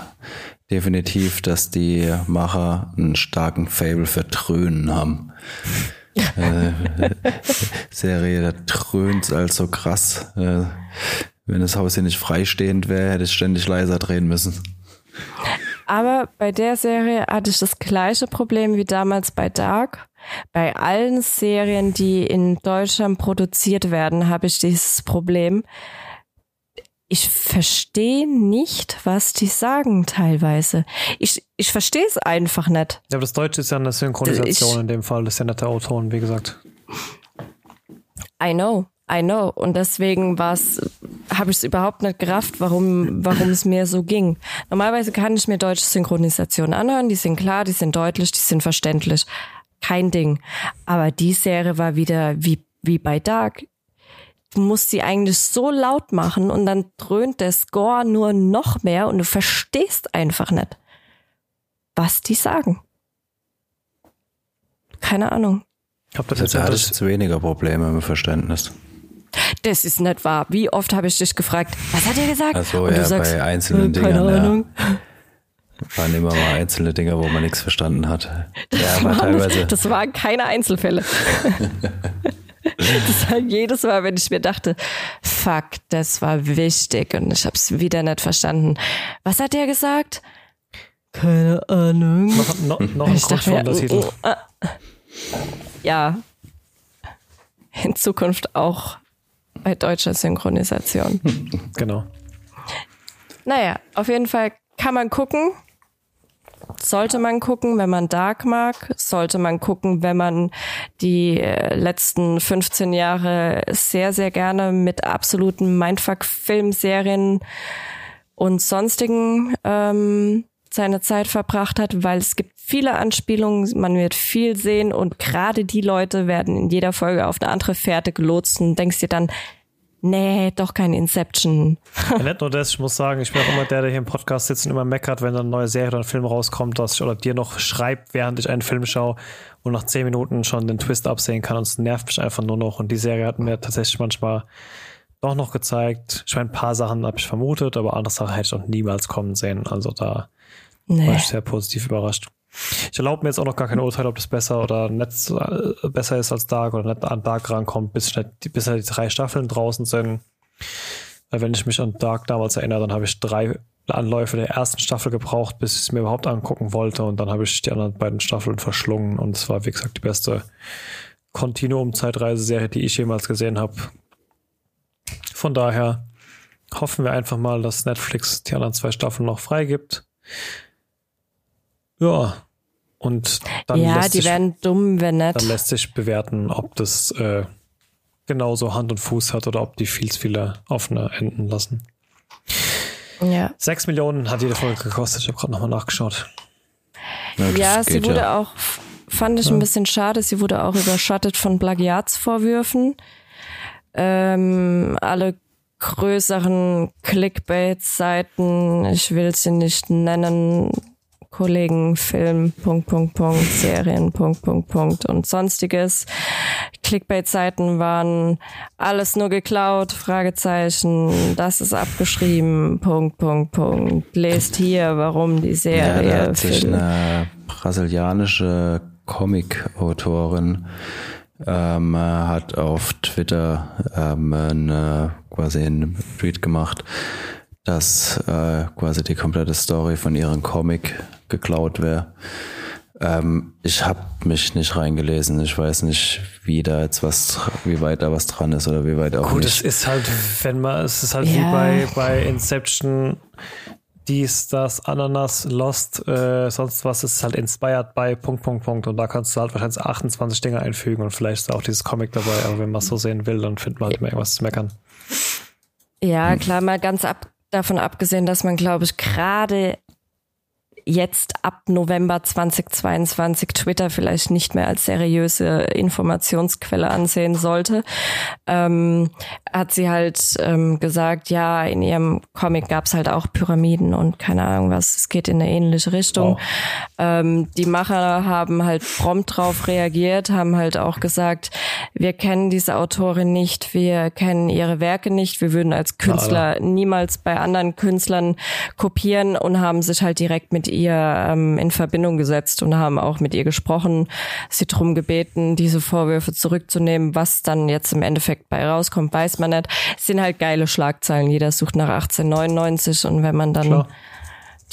definitiv, dass die Macher einen starken Fable für Trönen haben. äh, Serie, da trönt als so krass. Äh, wenn das Haus hier nicht freistehend wäre, hätte es ständig leiser drehen müssen. Aber bei der Serie hatte ich das gleiche Problem wie damals bei Dark. Bei allen Serien, die in Deutschland produziert werden, habe ich dieses Problem. Ich verstehe nicht, was die sagen teilweise. Ich, ich verstehe es einfach nicht. Ja, aber das Deutsche ist ja eine Synchronisation Ich- in dem Fall. Das ist ja nicht der Autoren, wie gesagt. I know, I know. Und deswegen war's, habe ich es überhaupt nicht gerafft, warum, warum es mir so ging. Normalerweise kann ich mir deutsche Synchronisationen anhören. Die sind klar, die sind deutlich, die sind verständlich. Kein Ding. Aber die Serie war wieder wie, wie bei Dark. Du musst sie eigentlich so laut machen und dann dröhnt der Score nur noch mehr und du verstehst einfach nicht, was die sagen. Keine Ahnung. Ich habe das Jetzt jetzt hatte ich das, jetzt weniger Probleme mit Verständnis. Das ist nicht wahr. Wie oft habe ich dich gefragt, was hat er gesagt? Ach so, Und ja, bei einzelnen äh, keine Dingern, ja. Ahnung. Waren immer mal einzelne Dinge, wo man nichts verstanden hat. Ja, Das, aber waren, teilweise. das waren keine Einzelfälle. das war jedes Mal, wenn ich mir dachte, fuck, das war wichtig und ich habe es wieder nicht verstanden. Was hat der gesagt? Keine Ahnung. noch, noch, noch ein Ich dachte mir, Grundschulunterschied. oh, oh, ah. ja, in Zukunft auch bei deutscher Synchronisation. Genau. Naja, auf jeden Fall kann man gucken. Sollte man gucken, wenn man Dark mag. Sollte man gucken, wenn man die äh, letzten 15 Jahre sehr, sehr gerne mit absoluten Mindfuck-Filmserien und sonstigen ähm, seine Zeit verbracht hat, weil es gibt viele Anspielungen, man wird viel sehen und gerade die Leute werden in jeder Folge auf eine andere Fährte gelotst und denkst dir dann, nee, doch kein Inception. Ja, nicht nur das, ich muss sagen, ich bin auch immer der, der hier im Podcast sitzt und immer meckert, wenn eine neue Serie oder ein Film rauskommt, dass ich oder dir noch schreibt, während ich einen Film schaue und nach zehn Minuten schon den Twist absehen kann und es nervt mich einfach nur noch. Und die Serie hat mir tatsächlich manchmal doch noch gezeigt. Ich meine, ein paar Sachen habe ich vermutet, aber andere Sachen hätte ich auch niemals kommen sehen. Also da war Nee. ich sehr positiv überrascht. Ich erlaube mir jetzt auch noch gar kein Urteil, ob das besser oder so, äh, besser ist als Dark oder nicht an Dark rankommt, bis, nicht, bis halt die drei Staffeln draußen sind. Weil wenn ich mich an Dark damals erinnere, dann habe ich drei Anläufe der ersten Staffel gebraucht, bis ich es mir überhaupt angucken wollte und dann habe ich die anderen beiden Staffeln verschlungen und es war, wie gesagt, die beste Continuum-Zeitreiseserie, die ich jemals gesehen habe. Von daher hoffen wir einfach mal, dass Netflix die anderen zwei Staffeln noch freigibt. Ja. Und dann, ja, lässt die sich, werden dumm, wenn dann nicht. lässt sich bewerten, ob das äh, genauso Hand und Fuß hat oder ob die viel zu viele offene enden lassen. Ja, Sechs Millionen hat jede Folge gekostet. Ich habe gerade nochmal nachgeschaut. das ja sie wurde ja. auch, fand ich ein bisschen schade, sie wurde auch überschattet von Plagiatsvorwürfen. Ähm, alle größeren Clickbait-Seiten, ich will sie nicht nennen, Kollegen, Film, Punkt, Punkt, Punkt, Serien, Punkt, Punkt, Punkt und sonstiges. Clickbait-Seiten waren alles nur geklaut, Fragezeichen, das ist abgeschrieben, Punkt, Punkt, Punkt. Lest hier, warum die Ja, Serie. da hat sich eine brasilianische Comic-Autorin ähm, äh, hat auf Twitter ähm, eine, quasi einen Tweet gemacht, dass äh, quasi die komplette Story von ihrem Comic geklaut wäre. Ähm, ich habe mich nicht reingelesen. Ich weiß nicht, wie da jetzt was, wie weit da was dran ist oder wie weit auch Gut, es nicht. ist halt, wenn man, es ist halt wie Ja. bei, bei Inception, dies, das, Ananas, Lost, äh, sonst was, es ist halt inspired by Punkt, Punkt, Punkt. Und da kannst du halt wahrscheinlich 28 Dinge einfügen und vielleicht ist auch dieses Comic dabei, aber wenn man es so sehen will, dann findet man halt immer irgendwas zu meckern. Ja, klar, mal ganz ab, davon abgesehen, dass man, glaube ich, gerade jetzt ab November 2022 Twitter vielleicht nicht mehr als seriöse Informationsquelle ansehen sollte, ähm, hat sie halt ähm, gesagt, ja, in ihrem Comic gab es halt auch Pyramiden und keine Ahnung was, es geht in eine ähnliche Richtung. Wow. Ähm, die Macher haben halt prompt drauf reagiert, haben halt auch gesagt, wir kennen diese Autorin nicht, wir kennen ihre Werke nicht, wir würden als Künstler niemals bei anderen Künstlern kopieren und haben sich halt direkt mit ihr ähm, in Verbindung gesetzt und haben auch mit ihr gesprochen, sie drum gebeten, diese Vorwürfe zurückzunehmen. Was dann jetzt im Endeffekt bei rauskommt, weiß man nicht. Es sind halt geile Schlagzeilen. Jeder sucht nach 1899 und wenn man dann Klar.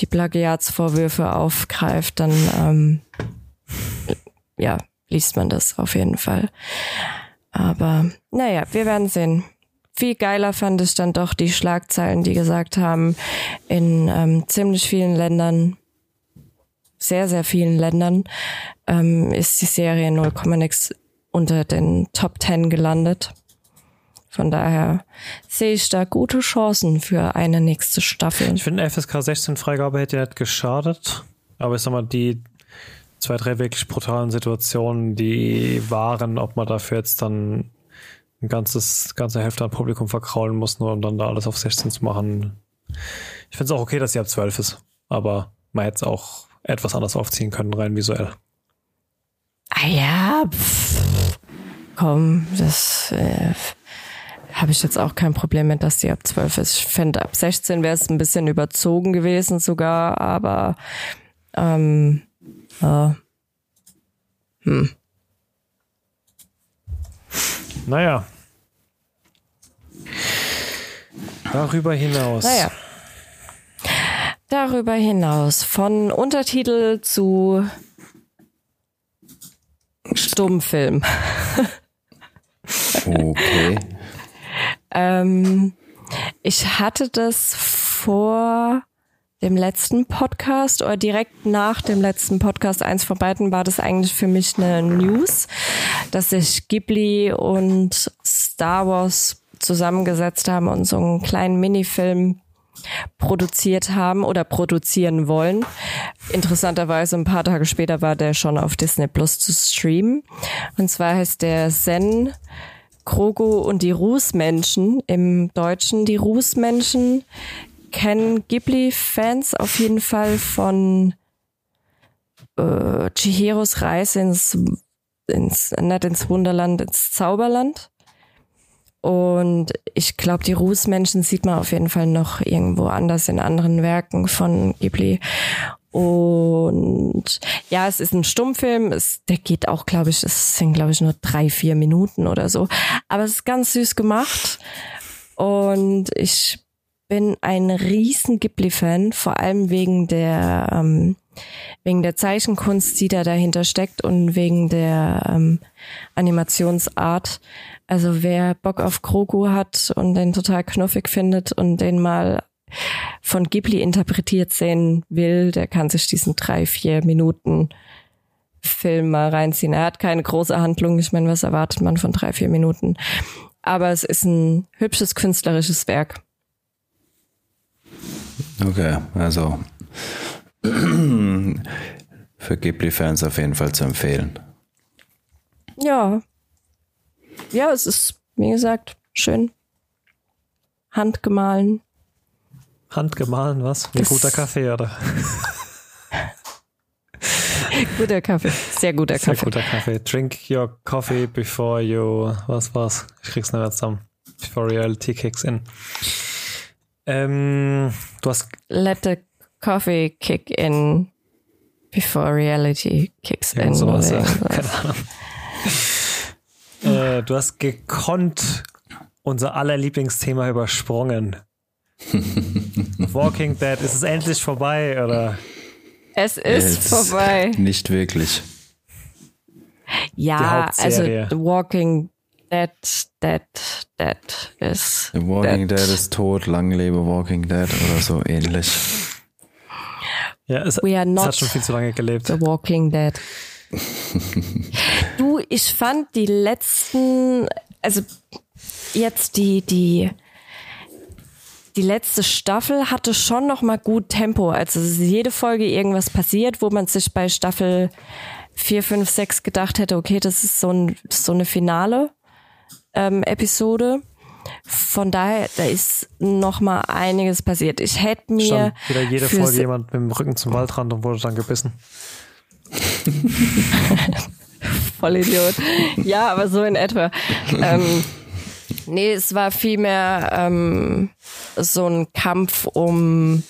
die Plagiatsvorwürfe aufgreift, dann ähm, ja, liest man das auf jeden Fall. Aber naja, wir werden sehen. Viel geiler fand ich dann doch die Schlagzeilen, die gesagt haben, in ähm, ziemlich vielen Ländern, sehr, sehr vielen Ländern, ähm, ist die Serie 0,6 unter den Top 10 gelandet. Von daher sehe ich da gute Chancen für eine nächste Staffel. Ich finde, FSK 16 Freigabe hätte nicht geschadet. Aber ich sag mal, die zwei, drei wirklich brutalen Situationen, die waren, ob man dafür jetzt dann ein ganzes, ganze Hälfte an Publikum verkraulen muss, nur um dann da alles auf 16 zu machen. Ich finde es auch okay, dass sie ab 12 ist. Aber man hätte es auch etwas anders aufziehen können, rein visuell. Ah ja, pff, komm, das äh, habe ich jetzt auch kein Problem mit, dass die ab 12 ist. Ich fände, ab 16 wäre es ein bisschen überzogen gewesen sogar, aber ähm, äh, hm. Naja. Darüber hinaus. Naja. Darüber hinaus. Von Untertitel zu Stummfilm. Okay. ähm, ich hatte das vor dem letzten Podcast oder direkt nach dem letzten Podcast, eins von beiden, war das eigentlich für mich eine News, dass sich Ghibli und Star Wars zusammengesetzt haben und so einen kleinen Minifilm produziert haben oder produzieren wollen. Interessanterweise ein paar Tage später war der schon auf Disney Plus zu streamen. Und zwar heißt der Zen Krogo und die Rußmenschen im Deutschen. Die Rußmenschen kennen Ghibli-Fans auf jeden Fall von äh, Chihiros Reise ins, ins, nicht ins Wunderland, ins Zauberland. Und ich glaube, die Rußmenschen sieht man auf jeden Fall noch irgendwo anders in anderen Werken von Ghibli. Und ja, es ist ein Stummfilm. Es, der geht auch, glaube ich, es sind, glaube ich, nur drei, vier Minuten oder so. Aber es ist ganz süß gemacht. Und ich bin ein riesen Ghibli-Fan, vor allem wegen der ähm, wegen der Zeichenkunst, die da dahinter steckt und wegen der ähm, Animationsart. Also wer Bock auf Kroku hat und den total knuffig findet und den mal von Ghibli interpretiert sehen will, der kann sich diesen drei, vier Minuten Film mal reinziehen. Er hat keine große Handlung. Ich meine, was erwartet man von drei, vier Minuten? Aber es ist ein hübsches künstlerisches Werk. Okay, also für Ghibli-Fans auf jeden Fall zu empfehlen. Ja, ja, es ist, wie gesagt, schön. Handgemahlen. Handgemahlen, was? Wie guter Kaffee, oder? guter Kaffee. Sehr guter Kaffee. Sehr guter Kaffee. Drink your coffee before you, was war's? Ich krieg's nicht mehr zusammen. Before reality kicks in. Ähm, du hast. Let the coffee kick in before reality kicks in. Sowas, ja. Keine Ahnung. Äh, du hast gekonnt unser aller Lieblingsthema übersprungen. Walking Dead, ist es endlich vorbei, oder? Es ist es vorbei. Nicht wirklich. Ja, also The Walking Dead, Dead, Dead ist. The Walking dead. dead ist tot, lang lebe Walking Dead oder so ähnlich. Ja, es, We are not es hat schon viel zu lange gelebt. The Walking Dead. du, ich fand die letzten, also jetzt die, die, die letzte Staffel hatte schon noch mal gut Tempo. Also jede Folge irgendwas passiert, wo man sich bei Staffel 4, 5, 6 gedacht hätte, okay, das ist so, ein, so eine finale ähm, Episode. Von daher, da ist noch mal einiges passiert. Ich hätte mir Stand wieder jede Folge jemand mit dem Rücken zum Waldrand und wurde dann gebissen. Voll Idiot. Ja, aber so in etwa. Ähm, nee, es war vielmehr ähm, so ein Kampf um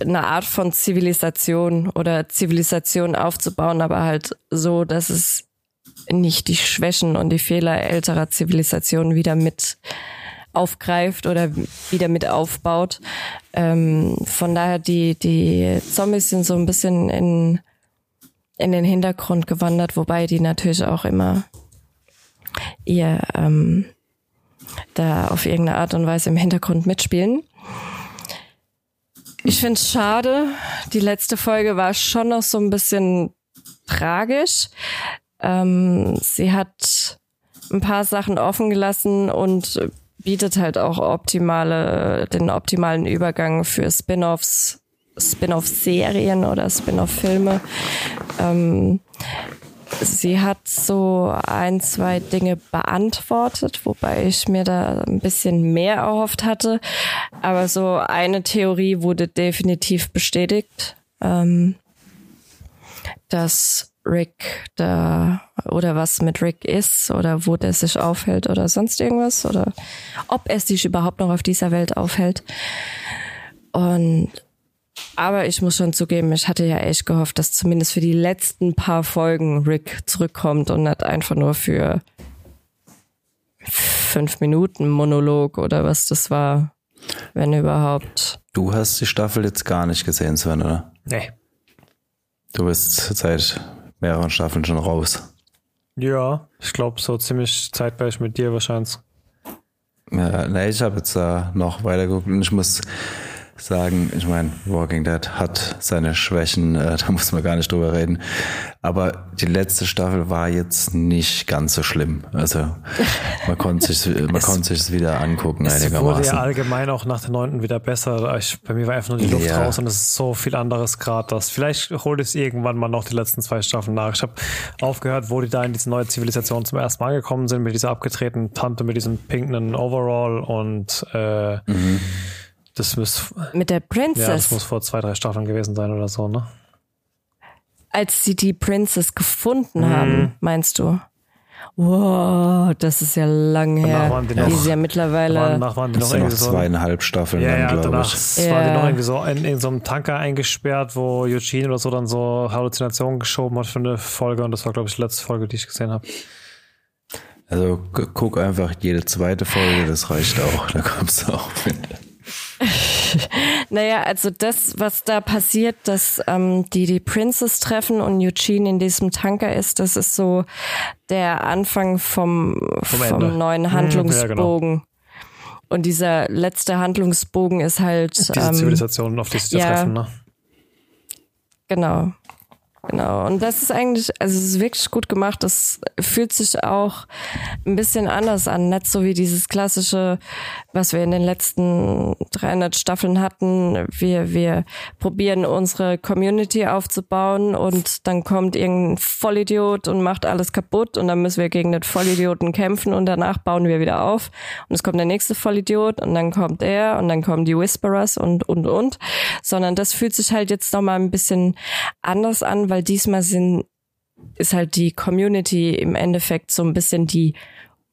eine Art von Zivilisation oder Zivilisation aufzubauen, aber halt so, dass es nicht die Schwächen und die Fehler älterer Zivilisationen wieder mit aufgreift oder wieder mit aufbaut. Ähm, von daher, die, die Zombies sind so ein bisschen in, in den Hintergrund gewandert, wobei die natürlich auch immer ihr ähm, da auf irgendeine Art und Weise im Hintergrund mitspielen. Ich finde es schade. Die letzte Folge war schon noch so ein bisschen tragisch. Ähm, sie hat ein paar Sachen offen gelassen und bietet halt auch optimale, den optimalen Übergang für Spin-offs, Spin-off-Serien oder Spin-off-Filme. Ähm, sie hat so ein, zwei Dinge beantwortet, wobei ich mir da ein bisschen mehr erhofft hatte. Aber so eine Theorie wurde definitiv bestätigt, ähm, dass Rick da oder was mit Rick ist oder wo der sich aufhält oder sonst irgendwas oder ob er sich überhaupt noch auf dieser Welt aufhält. Und aber ich muss schon zugeben, ich hatte ja echt gehofft, dass zumindest für die letzten paar Folgen Rick zurückkommt und nicht einfach nur für fünf Minuten Monolog oder was das war, wenn überhaupt. Du hast die Staffel jetzt gar nicht gesehen, Sven, oder? Nee. Du bist seit mehreren Staffeln schon raus. Ja, ich glaube so ziemlich zeitgleich mit dir wahrscheinlich. Ja, nee, ich habe jetzt da noch weitergeguckt und ich muss sagen, ich meine, Walking Dead hat seine Schwächen, äh, da muss man gar nicht drüber reden. Aber die letzte Staffel war jetzt nicht ganz so schlimm. Also man konnte sich, man konnte sich es wieder angucken es einigermaßen. wurde ja allgemein auch nach der neunten wieder besser. Ich, bei mir war einfach nur die Luft Ja. raus und es ist so viel anderes gerade. Das vielleicht holt es irgendwann mal noch die letzten zwei Staffeln nach. Ich habe aufgehört, wo die da in diese neue Zivilisation zum ersten Mal angekommen sind mit dieser abgetretenen Tante mit diesem pinken Overall und äh, das muss Mit der ja, das Princess, muss vor zwei, drei Staffeln gewesen sein oder so, ne? als sie die Princess gefunden Mhm. haben, meinst du? Wow, das ist ja lang Danach her. waren die Die noch- ist ja mittlerweile. Danach waren die noch sind noch zweieinhalb Staffeln Ja, dann, ja, glaube ich. waren die Ja. noch irgendwie so in, in so einem Tanker eingesperrt, wo Eugene oder so dann so Halluzinationen geschoben hat für eine Folge und das war, glaube ich, die letzte Folge, die ich gesehen habe. Also gu- guck einfach jede zweite Folge, das reicht auch. Da kommst du auch mit. Naja, also das, was da passiert, dass ähm, die die Princess treffen und Eugene in diesem Tanker ist, das ist so der Anfang vom, Vom neuen Handlungsbogen. ja, genau. Und dieser letzte Handlungsbogen ist halt Diese ähm, Zivilisation, auf die da ja. treffen, ne? Genau. Genau. Und das ist eigentlich, also es ist wirklich gut gemacht. Das fühlt sich auch ein bisschen anders an. Nicht so wie dieses klassische, was wir in den letzten 300 Staffeln hatten. Wir, wir probieren unsere Community aufzubauen und dann kommt irgendein Vollidiot und macht alles kaputt und dann müssen wir gegen den Vollidioten kämpfen und danach bauen wir wieder auf. Und es kommt der nächste Vollidiot und dann kommt er und dann kommen die Whisperers und, und, und. Sondern das fühlt sich halt jetzt nochmal ein bisschen anders an, weil diesmal sind, ist halt die Community im Endeffekt so ein bisschen die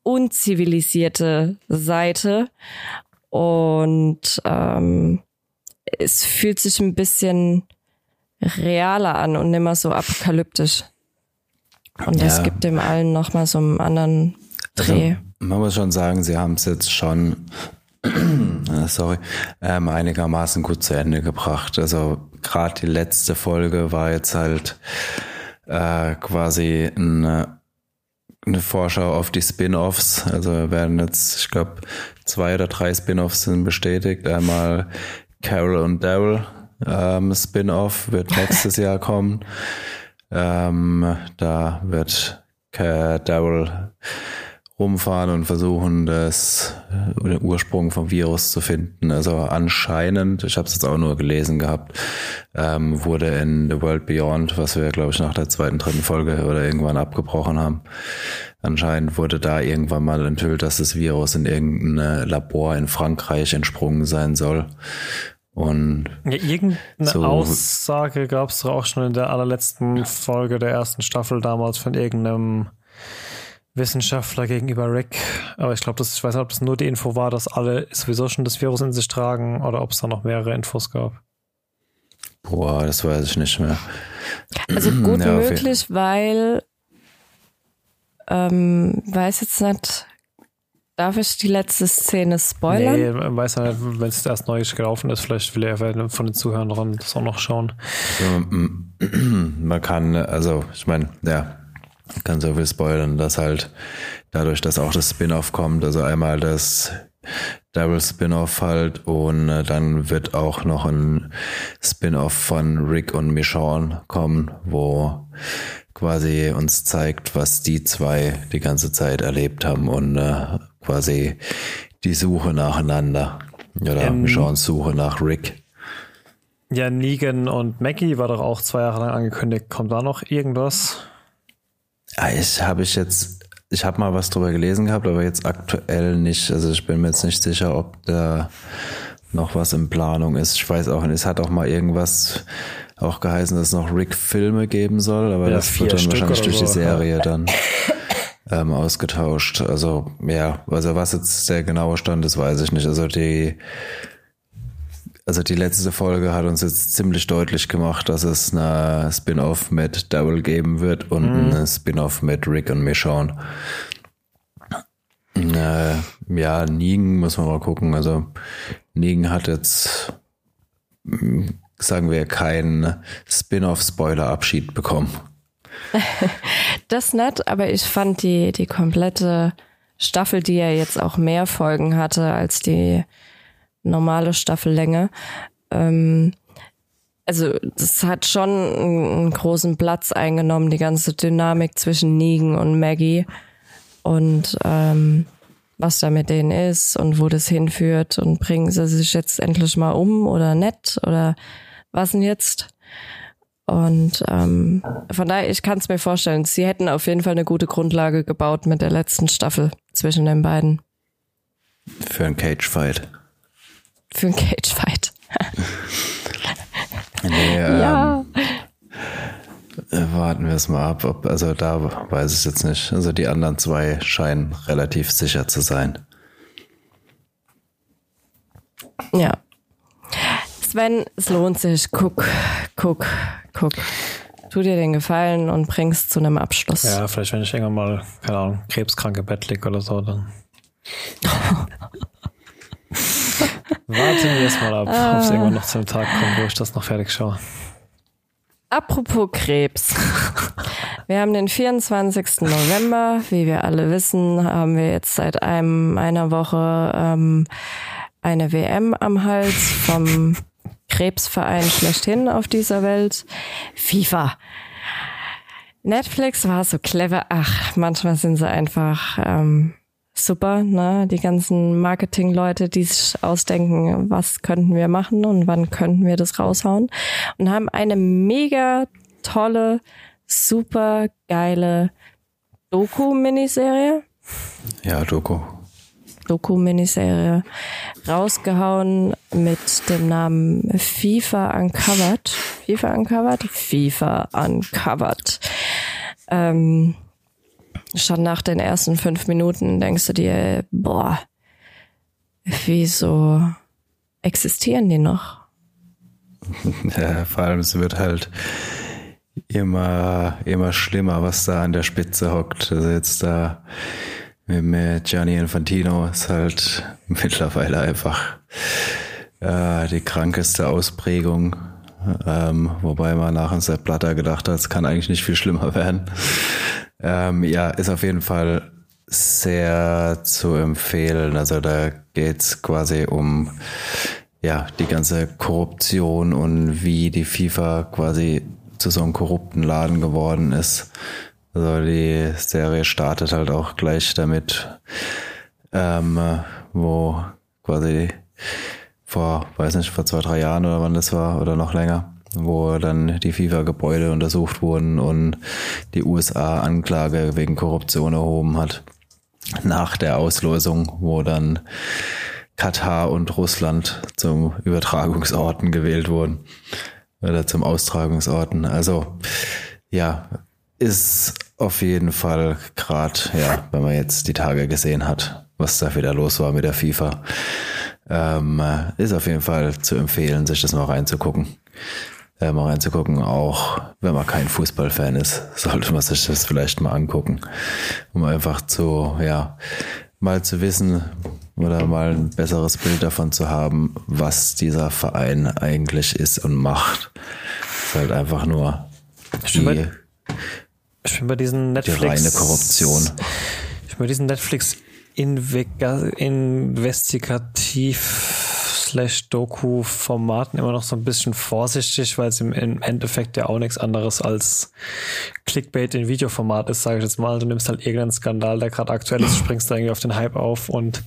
unzivilisierte Seite und ähm, es fühlt sich ein bisschen realer an und nicht mehr so apokalyptisch. Und das Ja. gibt dem allen nochmal so einen anderen Dreh. Also, man muss schon sagen, sie haben es jetzt schon, äh, sorry, ähm, einigermaßen gut zu Ende gebracht. Also gerade die letzte Folge war jetzt halt äh, quasi eine, eine Vorschau auf die Spin-offs. Also werden jetzt, ich glaube, zwei oder drei Spin-offs sind bestätigt. Einmal Carol und Daryl ähm, Spin-off wird nächstes Jahr kommen. Ähm, da wird Daryl rumfahren und versuchen, das, äh, den Ursprung vom Virus zu finden. Also anscheinend, ich habe es jetzt auch nur gelesen gehabt, ähm, wurde in The World Beyond, was wir, glaube ich, nach der zweiten, dritten Folge oder irgendwann abgebrochen haben, anscheinend wurde da irgendwann mal enthüllt, dass das Virus in irgendein Labor in Frankreich entsprungen sein soll. Und Ja, irgendeine So- Aussage gab es auch schon in der allerletzten Folge der ersten Staffel damals von irgendeinem Wissenschaftler gegenüber Rick. Aber ich glaube, das, ich weiß nicht, ob das nur die Info war, dass alle sowieso schon das Virus in sich tragen oder ob es da noch mehrere Infos gab. boah, das weiß ich nicht mehr. Also gut Ja, möglich, weil ähm, weiß jetzt nicht, Darf ich die letzte Szene spoilern? Nee, weiß nicht, wenn es erst neu gelaufen ist, vielleicht will er von den Zuhörern das auch noch schauen. Also, man kann, also ich meine, ja, kann so viel spoilern, dass halt dadurch, dass auch das Spin-off kommt, also einmal das Daryl Spin-off halt und äh, dann wird auch noch ein Spin-off von Rick und Michonne kommen, wo quasi uns zeigt, was die zwei die ganze Zeit erlebt haben und äh, quasi die Suche nacheinander oder ähm, Michonnes Suche nach Rick. Ja, Negan und Maggie war doch auch zwei Jahre lang angekündigt. Kommt da noch irgendwas? Ja, ich habe ich jetzt ich habe mal was drüber gelesen gehabt, aber jetzt aktuell nicht. Also ich bin mir jetzt nicht sicher, ob da noch was in Planung ist. Ich weiß auch nicht. Es hat auch mal irgendwas auch geheißen, dass es noch Rick-Filme geben soll, aber ja, das wird dann Stück wahrscheinlich durch so. die Serie dann ähm, ausgetauscht. Also ja, also was jetzt der genaue Stand ist, weiß ich nicht. Also die also die letzte Folge hat uns jetzt ziemlich deutlich gemacht, dass es eine Spin-off mit Daryl geben wird und mhm. eine Spin-off mit Rick und Michonne. Äh, ja, Negan muss man mal gucken. Also Negan hat jetzt, sagen wir, keinen Spin-off-Spoiler-Abschied bekommen. das nett, aber ich fand die, die komplette Staffel, die ja jetzt auch mehr Folgen hatte als die normale Staffellänge. Ähm, also das hat schon einen großen Platz eingenommen, die ganze Dynamik zwischen Negan und Maggie und ähm, was da mit denen ist und wo das hinführt und bringen sie sich jetzt endlich mal um oder nett oder was denn jetzt? Und ähm, von daher, ich kann es mir vorstellen, sie hätten auf jeden Fall eine gute Grundlage gebaut mit der letzten Staffel zwischen den beiden. Für ein Cage-Fight für einen Cagefight. nee, ähm, ja. warten wir es mal ab. Ob, also da weiß ich jetzt nicht. Also die anderen zwei scheinen relativ sicher zu sein. Ja. Sven, es lohnt sich. Guck, guck, guck. Tu dir den Gefallen und bringst zu einem Abschluss. Ja, vielleicht wenn ich irgendwann mal, keine Ahnung, krebskranke Bett liege oder so, dann. Warten wir es mal ab, ob es irgendwann noch zu einem Tag kommt, wo ich das noch fertig schaue. Apropos Krebs. Wir haben den 24. November. Wie wir alle wissen, haben wir jetzt seit einem, einer Woche ähm, eine WM am Hals vom Krebsverein schlechthin auf dieser Welt. FIFA. Netflix war so clever. Ach, manchmal sind sie einfach ähm, super, ne? Die ganzen Marketingleute, die sich ausdenken, was könnten wir machen und wann könnten wir das raushauen und haben eine mega tolle, super geile Doku-Miniserie. Ja, Doku. Doku-Miniserie rausgehauen mit dem Namen FIFA Uncovered. FIFA Uncovered? FIFA Uncovered. Ähm, schon nach den ersten fünf Minuten denkst du dir, boah, wieso existieren die noch? Ja, vor allem es wird halt immer, immer schlimmer, was da an der Spitze hockt. Also jetzt da mit Gianni Infantino ist halt mittlerweile einfach äh, die krankeste Ausprägung. Ähm, wobei man nach Sepp Blatter gedacht hat, es kann eigentlich nicht viel schlimmer werden. Ähm, ja, ist auf jeden Fall sehr zu empfehlen. Also da geht's quasi um ja die ganze Korruption und wie die FIFA quasi zu so einem korrupten Laden geworden ist. Also die Serie startet halt auch gleich damit, ähm, wo quasi vor, weiß nicht, vor zwei, drei Jahren oder wann das war oder noch länger, wo dann die FIFA-Gebäude untersucht wurden und die USA Anklage wegen Korruption erhoben hat. Nach der Auslosung, wo dann Katar und Russland zum Übertragungsorten gewählt wurden oder zum Austragungsorten. Also ja, ist auf jeden Fall gerade, ja, wenn man jetzt die Tage gesehen hat, was da wieder los war mit der FIFA, ähm, ist auf jeden Fall zu empfehlen, sich das mal reinzugucken äh, mal reinzugucken. Auch wenn man kein Fußballfan ist, sollte man sich das vielleicht mal angucken, um einfach zu, ja, mal zu wissen oder mal ein besseres Bild davon zu haben, was dieser Verein eigentlich ist und macht. ist halt einfach nur die, ich bin bei diesen Netflix. Die reine Korruption. Ich bin bei diesen Netflix investigativ slash Doku-Formaten immer noch so ein bisschen vorsichtig, weil es im, Endeffekt ja auch nichts anderes als Clickbait in Videoformat ist, sage ich jetzt mal. Du nimmst halt irgendeinen Skandal, der gerade aktuell ist, springst da irgendwie auf den Hype auf und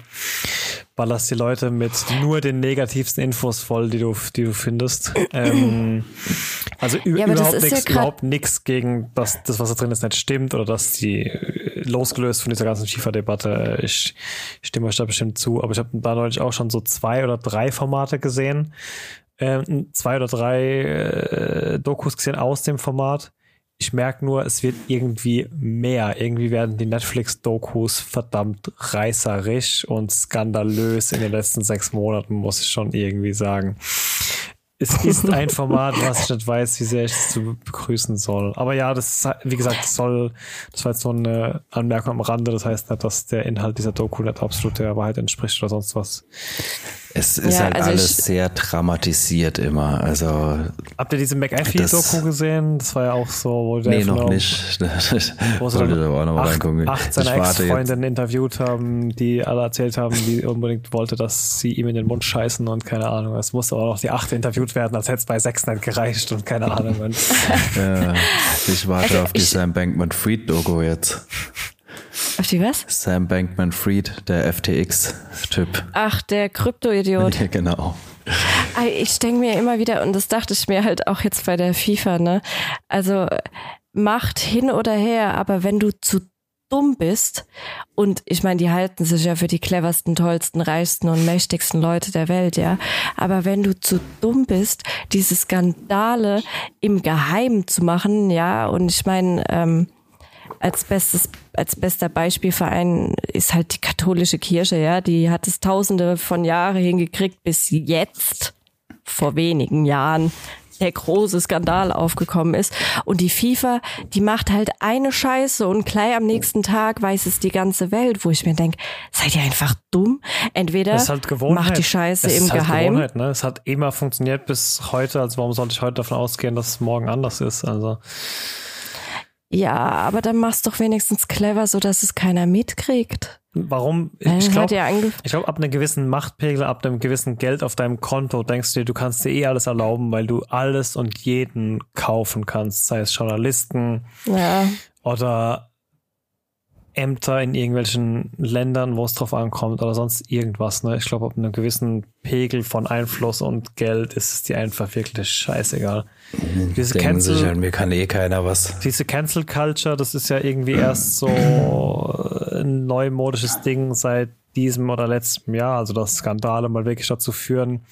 ballerst die Leute mit nur den negativsten Infos voll, die du, die du findest. Ähm, also ja, überhaupt nichts, ja überhaupt nichts gegen das, das, was da drin ist, nicht stimmt oder dass die äh, losgelöst von dieser ganzen FIFA-Debatte. Ich, ich stimme euch da bestimmt zu, aber ich habe da neulich auch schon so zwei oder drei Formate gesehen, ähm, zwei oder drei äh, Dokus gesehen aus dem Format ich merke nur, es wird irgendwie mehr. Irgendwie werden die Netflix-Dokus verdammt reißerisch und skandalös in den letzten sechs Monaten, muss ich schon irgendwie sagen. Es ist ein Format, was ich nicht weiß, wie sehr ich es zu begrüßen soll. Aber ja, das, wie gesagt, das soll, das war jetzt so eine Anmerkung am Rande. Das heißt nicht, dass der Inhalt dieser Doku nicht absolut der Wahrheit entspricht oder sonst was. Es ist ja, halt also alles sehr dramatisiert immer. Also habt ihr diese McAfee-Doku gesehen? Das war ja auch so, wo der nee, noch nicht. wo sie dann auch noch mal acht, acht seiner Ex-Freundinnen interviewt haben, die alle erzählt haben, die unbedingt wollte, dass sie ihm in den Mund scheißen und keine Ahnung. Es musste aber noch die achte interviewt werden, als hätte es bei sechs nicht gereicht und keine Ahnung. ja, ich warte also, auf die Sam Bankman-Fried-Doku jetzt. Auf die was? Sam Bankman Fried, der FTX-Typ. Ach, der Krypto-Idiot. Ja, genau. Ich denke mir immer wieder, und das dachte ich mir halt auch jetzt bei der FIFA, ne? Also Macht hin oder her, aber wenn du zu dumm bist, und ich meine, die halten sich ja für die cleversten, tollsten, reichsten und mächtigsten Leute der Welt, ja. Aber wenn du zu dumm bist, diese Skandale im Geheimen zu machen, ja, und ich meine, ähm, als bestes, als bester Beispielverein ist halt die katholische Kirche, ja. Die hat es tausende von Jahren hingekriegt, bis jetzt, vor wenigen Jahren, der große Skandal aufgekommen ist. Und die FIFA, die macht halt eine Scheiße und gleich am nächsten Tag weiß es die ganze Welt, wo ich mir denke, seid ihr einfach dumm? Entweder halt macht die Scheiße im halt Geheim. Ne? Es hat immer funktioniert bis heute, also warum sollte ich heute davon ausgehen, dass es morgen anders ist? Also ja, aber dann machst doch wenigstens clever, so dass es keiner mitkriegt. Warum? Ich glaube, ja ich glaube, ab einem gewissen Machtpegel, ab einem gewissen Geld auf deinem Konto denkst du dir, du kannst dir eh alles erlauben, weil du alles und jeden kaufen kannst, sei es Journalisten ja. oder Ämter in irgendwelchen Ländern, wo es drauf ankommt oder sonst irgendwas. Ne? Ich glaube, ab einem gewissen Pegel von Einfluss und Geld ist es dir einfach wirklich scheißegal. Diese Denken Cancel, sich halt, mir kann eh keiner was. Diese Cancel Culture, das ist ja irgendwie erst so ein neumodisches Ding seit diesem oder letztem Jahr. Also dass Skandale mal wirklich dazu führen,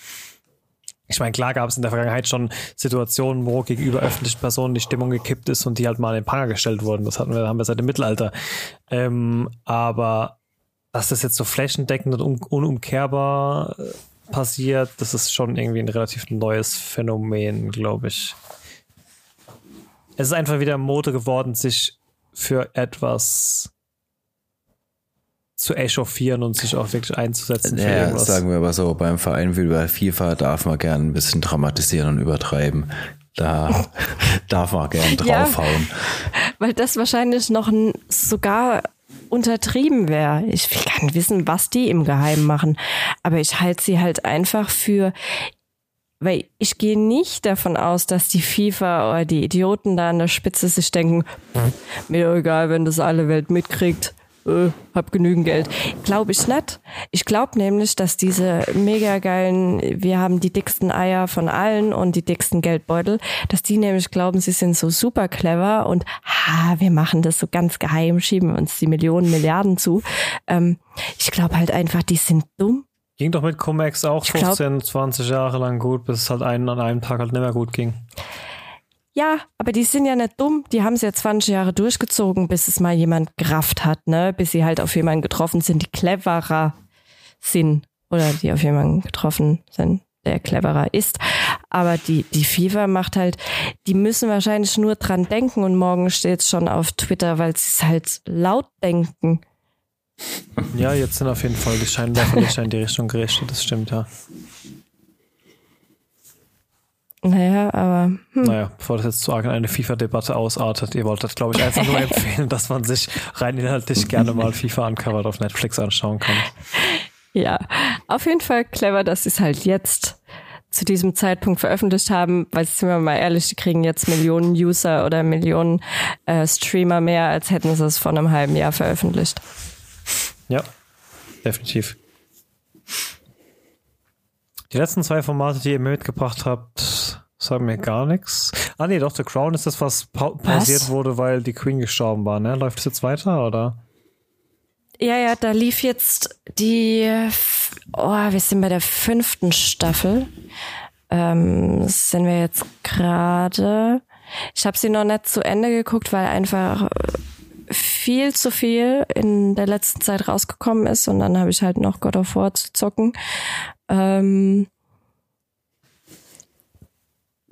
ich meine, klar gab es in der Vergangenheit schon Situationen, wo gegenüber öffentlichen Personen die Stimmung gekippt ist und die halt mal in den Pranger gestellt wurden. Das hatten wir, haben wir seit dem Mittelalter. Ähm, aber dass das jetzt so flächendeckend und unumkehrbar äh, passiert, das ist schon irgendwie ein relativ neues Phänomen, glaube ich. Es ist einfach wieder Mode geworden, sich für etwas zu echauffieren und sich auch wirklich einzusetzen. Für ja, irgendwas. sagen wir aber so, beim Verein wie bei FIFA darf man gern ein bisschen dramatisieren und übertreiben. Da darf man gern draufhauen. Ja, weil das wahrscheinlich noch sogar untertrieben wäre. Ich will gar nicht wissen, was die im Geheimen machen. Aber ich halte sie halt einfach für weil ich gehe nicht davon aus, dass die FIFA oder die Idioten da an der Spitze sich denken, mir egal, wenn das alle Welt mitkriegt äh, hab genügend Geld. Glaube ich nicht. Ich glaube nämlich, dass diese mega geilen, wir haben die dicksten Eier von allen und die dicksten Geldbeutel, dass die nämlich glauben, sie sind so super clever und ha, wir machen das so ganz geheim, schieben uns die Millionen, Milliarden zu. Ähm, ich glaube halt einfach, die sind dumm. Ging doch mit Comex auch 15, glaub, 20 Jahre lang gut, bis es halt einen an einem Tag halt nicht mehr gut ging. Ja, aber die sind ja nicht dumm. Die haben es ja 20 Jahre durchgezogen, bis es mal jemand gerafft hat, ne? Bis sie halt auf jemanden getroffen sind, die cleverer sind. Oder die auf jemanden getroffen sind, der cleverer ist. Aber die, die FIFA macht halt, die müssen wahrscheinlich nur dran denken und morgen steht es schon auf Twitter, weil sie es halt laut denken. Ja, jetzt sind auf jeden Fall die Scheinwerferlichter in die Richtung gerichtet, das stimmt, ja. Naja, aber. Hm. Naja, bevor das jetzt zu arg in eine FIFA-Debatte ausartet, ihr wolltet, glaube ich, einfach nur empfehlen, dass man sich rein inhaltlich gerne mal FIFA Uncovered auf Netflix anschauen kann. Ja, auf jeden Fall clever, dass sie es halt jetzt zu diesem Zeitpunkt veröffentlicht haben, weil sind wir mal ehrlich, die kriegen jetzt Millionen User oder Millionen äh, Streamer mehr, als hätten sie es vor einem halben Jahr veröffentlicht. Ja, definitiv. Die letzten zwei Formate, die ihr mitgebracht habt, sagen mir gar nichts. Ah nee, doch, The Crown ist das, was pa pausiert was? wurde, weil die Queen gestorben war, ne? Läuft es jetzt weiter, oder? Ja, ja, da lief jetzt die, oh, wir sind bei der fünften Staffel. Ähm, sind wir jetzt gerade. Ich habe sie noch nicht zu Ende geguckt, weil einfach viel zu viel in der letzten Zeit rausgekommen ist und dann habe ich halt noch God of War zu zocken. Ähm,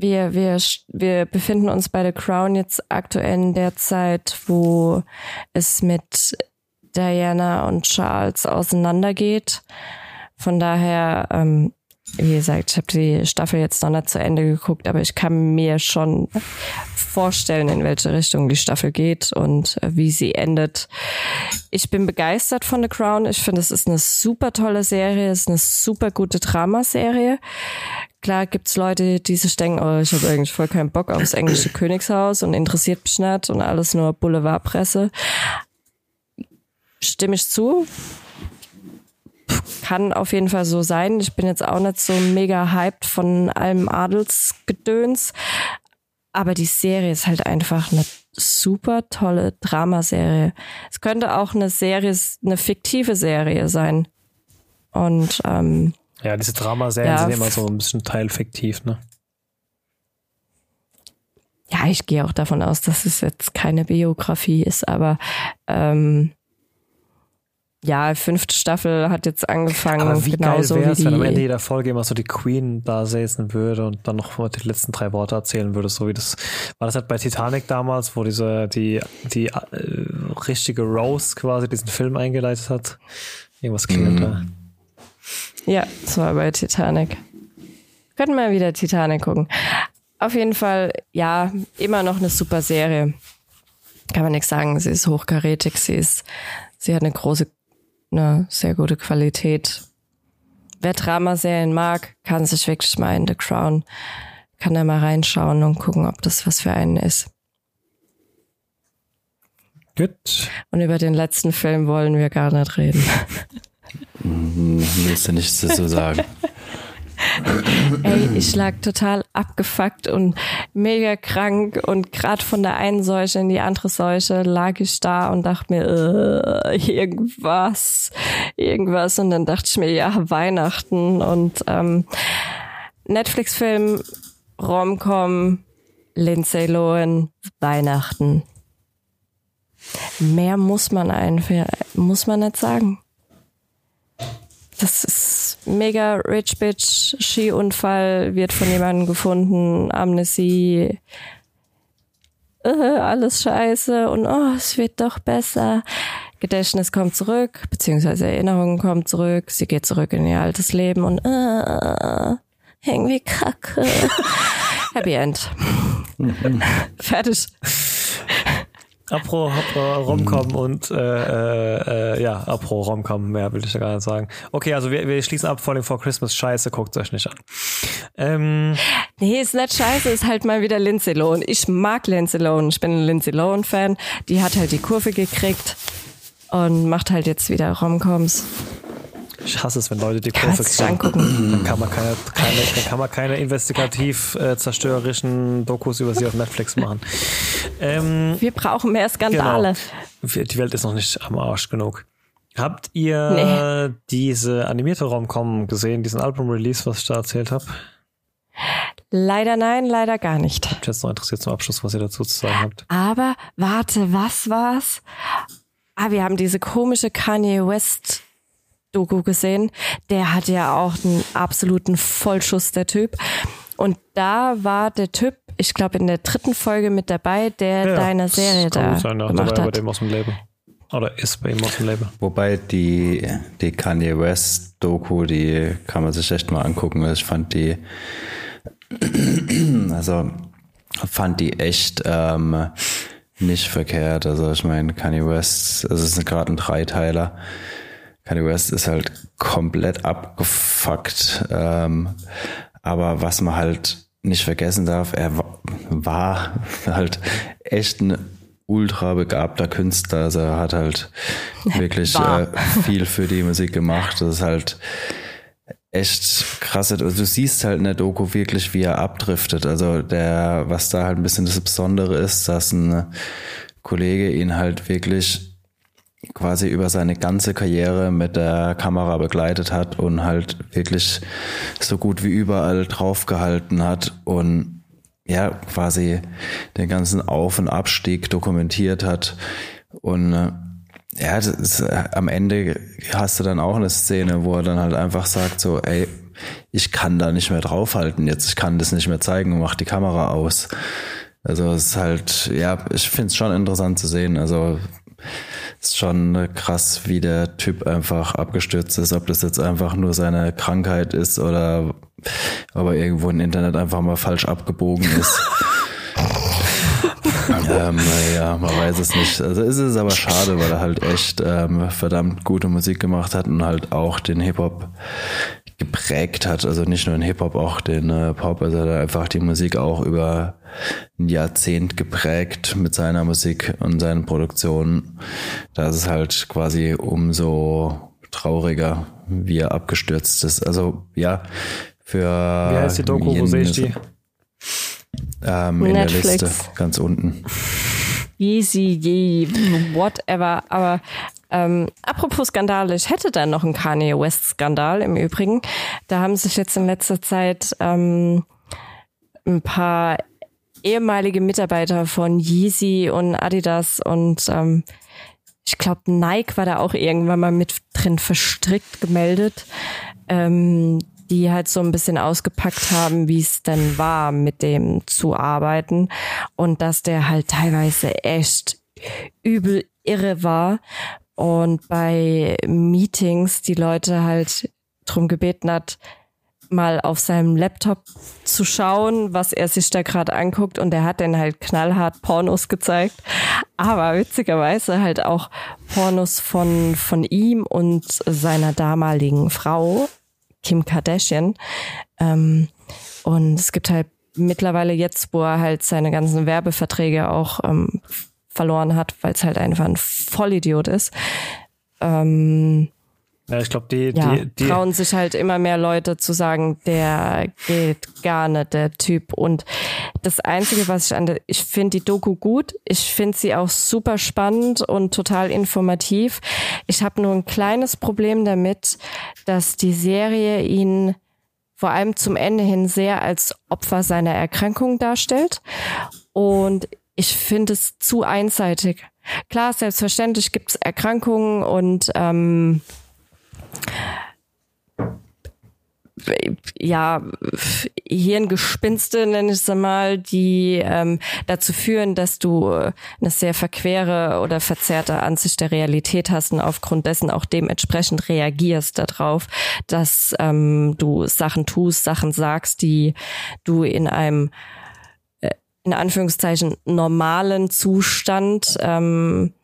wir, wir, wir befinden uns bei The Crown jetzt aktuell in der Zeit, wo es mit Diana und Charles auseinandergeht. Von daher ähm, wie gesagt, ich habe die Staffel jetzt noch nicht zu Ende geguckt, aber ich kann mir schon vorstellen, in welche Richtung die Staffel geht und äh, wie sie endet. Ich bin begeistert von The Crown. Ich finde, es ist eine super tolle Serie, es ist eine super gute Dramaserie. Klar gibt's Leute, die sich denken, oh, ich habe eigentlich voll keinen Bock aufs englische Königshaus und interessiert mich nicht und alles nur Boulevardpresse. Stimme ich zu, kann auf jeden Fall so sein. Ich bin jetzt auch nicht so mega hyped von allem Adelsgedöns. Aber die Serie ist halt einfach eine super tolle Dramaserie. Es könnte auch eine Serie, eine fiktive Serie sein. Und ähm, ja, diese Dramaserien ja, sind immer so ein bisschen teilfiktiv, ne? Ja, ich gehe auch davon aus, dass es jetzt keine Biografie ist, aber ähm, ja, fünfte Staffel hat jetzt angefangen. Aber wie genauso geil wär's, wenn am Ende jeder Folge immer so die Queen da säßen würde und dann noch die letzten drei Worte erzählen würde, so wie das war das halt bei Titanic damals, wo diese die die äh, richtige Rose quasi diesen Film eingeleitet hat. Irgendwas klingelt mm. da. Ja, das war bei Titanic. Könnten wir wieder Titanic gucken. Auf jeden Fall, ja, immer noch eine super Serie. Kann man nichts sagen. Sie ist hochkarätig, sie ist, sie hat eine große eine sehr gute Qualität. Wer Dramaserien mag, kann sich wirklich mal in The Crown, kann da mal reinschauen und gucken, ob das was für einen ist. Gut. Und über den letzten Film wollen wir gar nicht reden. Willst du nichts dazu sagen? Ey, ich lag total abgefuckt und mega krank und gerade von der einen Seuche in die andere Seuche lag ich da und dachte mir, äh, irgendwas, irgendwas. Und dann dachte ich mir, ja, Weihnachten und ähm, Netflix-Film, Romcom, Lindsay Lohan, Weihnachten. Mehr muss man einfach, muss man nicht sagen. Das ist mega rich bitch, Skiunfall, wird von jemandem gefunden, Amnesie, äh, alles scheiße und oh, es wird doch besser. Gedächtnis kommt zurück, beziehungsweise Erinnerungen kommen zurück, sie geht zurück in ihr altes Leben und äh, irgendwie kacke. Happy End. Fertig. Apro, Apro Romcom mhm. und äh, äh, äh, ja, Apro Romcom, mehr will ich ja gar nicht sagen. Okay, also wir, wir schließen ab vor dem For Christmas. Scheiße, guckt euch nicht an. Ähm, nee, ist nicht scheiße, ist halt mal wieder Lindsay Lohan. Ich mag Lindsay Lohan. Ich bin ein Lindsay Lohan-Fan. Die hat halt die Kurve gekriegt und macht halt jetzt wieder Romcoms. Ich hasse es, wenn Leute die Kurve angucken. Dann kann man keine, keine, dann kann man keine investigativ äh, zerstörerischen Dokus über sie auf Netflix machen. Ähm, Wir brauchen mehr Skandale. Genau. Die Welt ist noch nicht am Arsch genug. Habt ihr nee. diese animierte Raumkommen gesehen, diesen Album-Release, was ich da erzählt habe? Leider nein, leider gar nicht. Ich jetzt noch interessiert zum Abschluss, was ihr dazu zu sagen habt. Aber warte, was war's? Ah, wir haben diese komische Kanye West Doku gesehen. Der hat ja auch einen absoluten Vollschuss, der Typ. Und da war der Typ, ich glaube, in der dritten Folge mit dabei, der ja, deine Serie da sein, ja. gemacht hat. Bei dem aus dem Leben. Oder ist bei ihm auf dem Label. Wobei die, die Kanye West Doku, die kann man sich echt mal angucken. Ich fand die, also fand die echt ähm, nicht verkehrt. Also ich meine, Kanye West, also es ist gerade ein Dreiteiler. Kanye West ist halt komplett abgefuckt. Ähm, aber was man halt nicht vergessen darf, er war halt echt ein ultra begabter Künstler. Also er hat halt wirklich äh, viel für die Musik gemacht. Das ist halt echt krass. Also du siehst halt in der Doku wirklich, wie er abdriftet. Also der, was da halt ein bisschen das Besondere ist, dass ein Kollege ihn halt wirklich quasi über seine ganze Karriere mit der Kamera begleitet hat und halt wirklich so gut wie überall draufgehalten hat und ja, quasi den ganzen Auf- und Abstieg dokumentiert hat. Und äh, ja, ist, äh, am Ende hast du dann auch eine Szene, wo er dann halt einfach sagt so, ey, ich kann da nicht mehr draufhalten jetzt, ich kann das nicht mehr zeigen und mach die Kamera aus. Also es ist halt, ja, ich finde es schon interessant zu sehen. Also ist schon krass, wie der Typ einfach abgestürzt ist, ob das jetzt einfach nur seine Krankheit ist oder ob er irgendwo im Internet einfach mal falsch abgebogen ist. ähm, ja, man weiß es nicht. Also ist es aber schade, weil er halt echt ähm, verdammt gute Musik gemacht hat und halt auch den Hip-Hop geprägt hat. Also nicht nur den Hip-Hop, auch den äh, Pop. Also er hat einfach die Musik auch über ein Jahrzehnt geprägt mit seiner Musik und seinen Produktionen. Da ist es halt quasi umso trauriger, wie er abgestürzt ist. Also ja, für. Wie heißt die Doku? Wo sehe ich die? Ähm, in der Liste, ganz unten. Easy, whatever. Aber ähm, apropos Skandale, ich hätte da noch einen Kanye West-Skandal im Übrigen. Da haben sich jetzt in letzter Zeit ähm, ein paar ehemalige Mitarbeiter von Yeezy und Adidas und ähm, ich glaube Nike war da auch irgendwann mal mit drin verstrickt gemeldet, ähm, die halt so ein bisschen ausgepackt haben, wie es denn war, mit dem zu arbeiten. Und dass der halt teilweise echt übel irre war. Und bei Meetings die Leute halt drum gebeten hat, mal auf seinem Laptop zu schauen, was er sich da gerade anguckt. Und er hat dann halt knallhart Pornos gezeigt, aber witzigerweise halt auch Pornos von von ihm und seiner damaligen Frau Kim Kardashian ähm, und es gibt halt mittlerweile jetzt, wo er halt seine ganzen Werbeverträge auch ähm, verloren hat, weil es halt einfach ein Vollidiot ist. Ähm, ja, ich glaube, die, ja, die, die trauen sich halt immer mehr Leute zu sagen, der geht gar nicht, der Typ. Und das Einzige, was ich an der, ich finde die Doku gut. Ich finde sie auch super spannend und total informativ. Ich habe nur ein kleines Problem damit, dass die Serie ihn vor allem zum Ende hin sehr als Opfer seiner Erkrankung darstellt. Und ich finde es zu einseitig. Klar, selbstverständlich gibt es Erkrankungen und ähm, ja, Hirngespinste, nenne ich es mal, die ähm, dazu führen, dass du eine sehr verquere oder verzerrte Ansicht der Realität hast und aufgrund dessen auch dementsprechend reagierst darauf, dass ähm, du Sachen tust, Sachen sagst, die du in einem äh, in Anführungszeichen normalen Zustand ähm,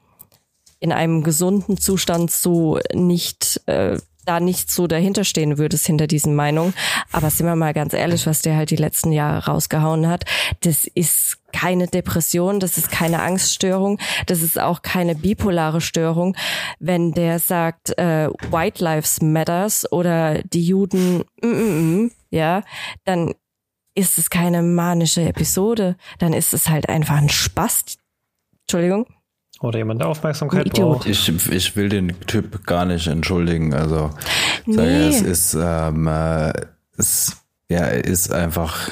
in einem gesunden Zustand so nicht äh, da nicht so dahinter stehen würdest hinter diesen Meinungen. Aber sind wir mal ganz ehrlich, was der halt die letzten Jahre rausgehauen hat, das ist keine Depression, das ist keine Angststörung, das ist auch keine bipolare Störung. Wenn der sagt, äh, White Lives Matters oder die Juden, mm, mm, mm, ja, dann ist es keine manische Episode, dann ist es halt einfach ein Spaß. Entschuldigung. Oder jemand Aufmerksamkeit braucht. Ich, ich will den Typ gar nicht entschuldigen. Also nee. sage, es ist, ähm, äh, es, ja, er ist einfach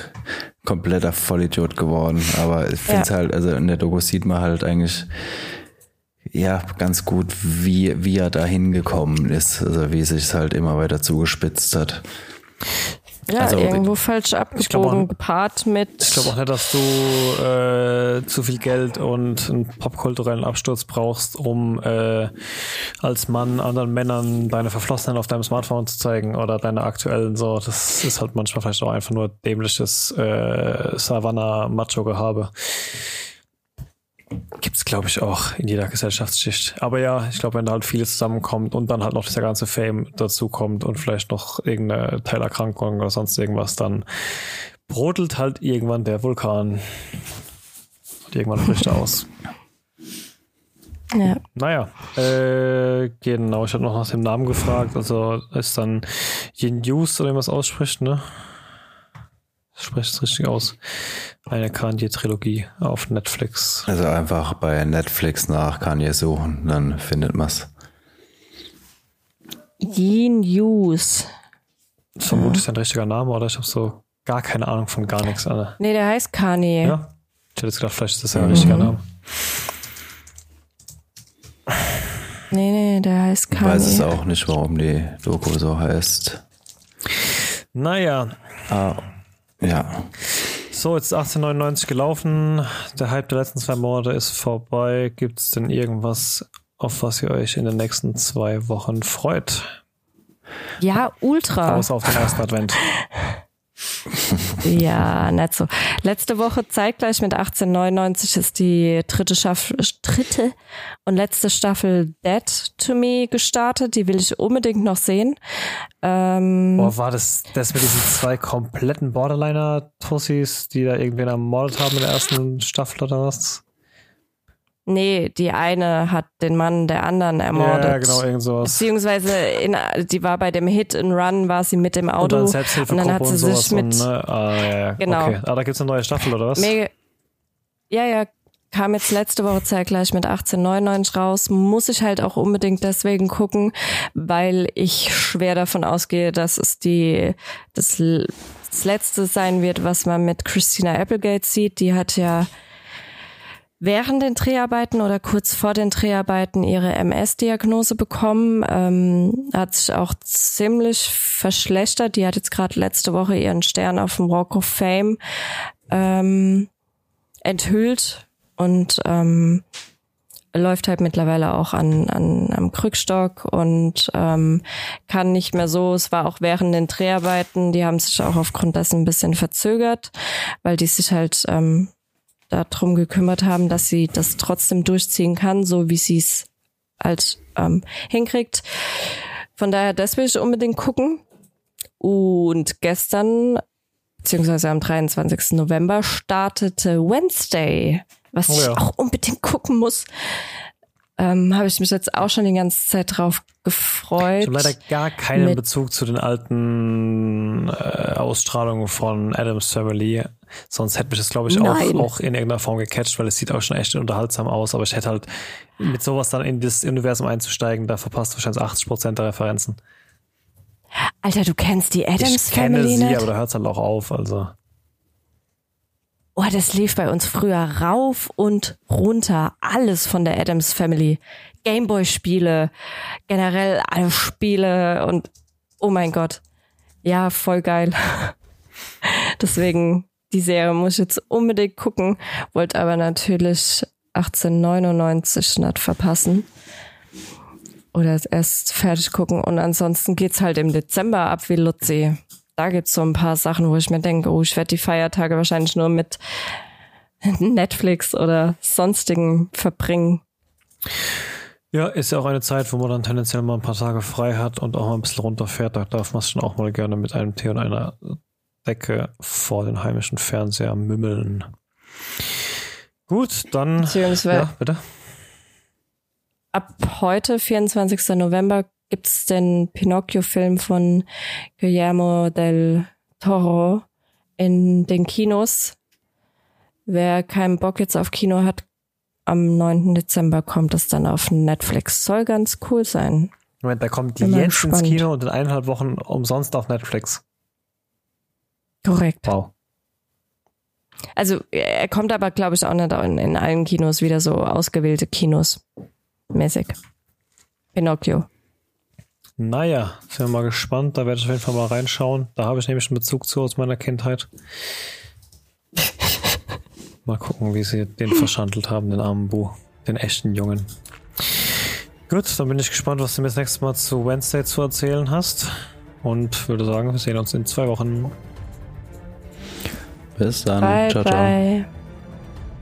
kompletter Vollidiot geworden. Aber ich finde es ja. halt, also in der Doku sieht man halt eigentlich ja ganz gut, wie, wie er da hingekommen ist. Also wie sich es halt immer weiter zugespitzt hat. Ja, also, irgendwo falsch abgebogen, auch, gepaart mit. Ich glaube auch nicht, dass du äh, zu viel Geld und einen popkulturellen Absturz brauchst, um äh, als Mann anderen Männern deine Verflossenen auf deinem Smartphone zu zeigen oder deine aktuellen so. Das ist halt manchmal vielleicht auch einfach nur dämliches äh, Savannah-Macho-Gehabe. Gibt's, glaube ich, auch in jeder Gesellschaftsschicht. Aber ja, ich glaube, wenn da halt vieles zusammenkommt und dann halt noch dieser ganze Fame dazu kommt und vielleicht noch irgendeine Teilerkrankung oder sonst irgendwas, dann brodelt halt irgendwann der Vulkan. Und irgendwann bricht er aus. Ja. Naja, äh, genau, ich habe noch nach dem Namen gefragt. Also ist dann Yin Yus, oder wie man es ausspricht, ne? Spreche es richtig aus. Eine Kanye-Trilogie auf Netflix. Also einfach bei Netflix nach Kanye suchen, dann findet man es. Genius. Vermutlich ja. sein richtiger Name, oder? Ich habe so gar keine Ahnung von gar nichts, Anne. Nee, der heißt Kanye. Ja? Ich hätte jetzt gedacht, vielleicht ist das ja ein mhm. richtiger Name. Nee, nee, der heißt Kanye. Ich weiß es auch nicht, warum die Doku so heißt. Naja. Ah, ja. So, jetzt ist 1899 gelaufen. Der Hype der letzten zwei Monate ist vorbei. Gibt es denn irgendwas, auf was ihr euch in den nächsten zwei Wochen freut? Ja, ultra. Außer auf den ersten Advent. ja, nicht so. Letzte Woche zeitgleich mit 1899 ist die dritte, Staffel, dritte und letzte Staffel Dead to Me gestartet. Die will ich unbedingt noch sehen. Ähm, Boah, war das das mit diesen zwei kompletten Borderliner-Tussis, die da irgendwen ermordet haben in der ersten Staffel oder was? Nee, die eine hat den Mann der anderen ermordet. Ja, genau, irgend sowas. Beziehungsweise in, die war bei dem Hit and Run, war sie mit dem Auto. Und dann, und dann hat sie sich mit. Und, ne? Ah, ja, ja. Genau. Okay. Ah, da gibt's eine neue Staffel, oder was? Mega, ja, ja, kam jetzt letzte Woche zeitgleich mit 1899 raus. Muss ich halt auch unbedingt deswegen gucken, weil ich schwer davon ausgehe, dass es die, das, das letzte sein wird, was man mit Christina Applegate sieht. Die hat ja während den Dreharbeiten oder kurz vor den Dreharbeiten ihre MS-Diagnose bekommen. Ähm, hat sich auch ziemlich verschlechtert. Die hat jetzt gerade letzte Woche ihren Stern auf dem Walk of Fame ähm, enthüllt und ähm, läuft halt mittlerweile auch an, an am Krückstock und ähm, kann nicht mehr so. Es war auch während den Dreharbeiten, die haben sich auch aufgrund dessen ein bisschen verzögert, weil die sich halt ähm, darum gekümmert haben, dass sie das trotzdem durchziehen kann, so wie sie es halt ähm, hinkriegt. Von daher, das will ich unbedingt gucken. Und gestern, beziehungsweise am 23. November, startete Wednesday, was oh ja. ich auch unbedingt gucken muss ähm, habe ich mich jetzt auch schon die ganze Zeit drauf gefreut. Ich habe leider gar keinen Bezug zu den alten äh, Ausstrahlungen von Adams Family. Sonst hätte mich das, glaube ich, auch, auch in irgendeiner Form gecatcht, weil es sieht auch schon echt unterhaltsam aus. Aber ich hätte halt mit sowas dann in das Universum einzusteigen, da verpasst du wahrscheinlich 80 Prozent der Referenzen. Alter, du kennst die Adams Family Ich kenne sie, nicht? aber da hört es halt auch auf. Also Oh, das lief bei uns früher rauf und runter. Alles von der Adams Family. Gameboy-Spiele, generell alle Spiele und oh mein Gott. Ja, voll geil. Deswegen, die Serie muss ich jetzt unbedingt gucken, wollte aber natürlich 1899 nicht verpassen. Oder erst fertig gucken und ansonsten geht's halt im Dezember ab wie Luzi da gibt's so ein paar Sachen, wo ich mir denke, oh, ich werde die Feiertage wahrscheinlich nur mit Netflix oder sonstigen verbringen. Ja, ist ja auch eine Zeit, wo man dann tendenziell mal ein paar Tage frei hat und auch mal ein bisschen runterfährt. Da darf man es schon auch mal gerne mit einem Tee und einer Decke vor den heimischen Fernseher mümmeln. Gut, dann. Ja, bitte. Ab heute, 24. November, gibt es den Pinocchio-Film von Guillermo del Toro in den Kinos. Wer keinen Bock jetzt auf Kino hat, am 9. Dezember kommt es dann auf Netflix. Soll ganz cool sein. Moment, da kommt Bin jetzt ins Kino und in eineinhalb Wochen umsonst auf Netflix. Korrekt. Wow. Also er kommt aber, glaube ich, auch nicht in, in allen Kinos wieder so ausgewählte Kinos mäßig. Pinocchio. Naja, sind wir mal gespannt. Da werde ich auf jeden Fall mal reinschauen. Da habe ich nämlich einen Bezug zu aus meiner Kindheit. Mal gucken, wie sie den verschandelt haben, den armen Bu, den echten Jungen. Gut, dann bin ich gespannt, was du mir das nächste Mal zu Wednesday zu erzählen hast. Und würde sagen, wir sehen uns in zwei Wochen. Bis dann. Bye, ciao, bye. ciao.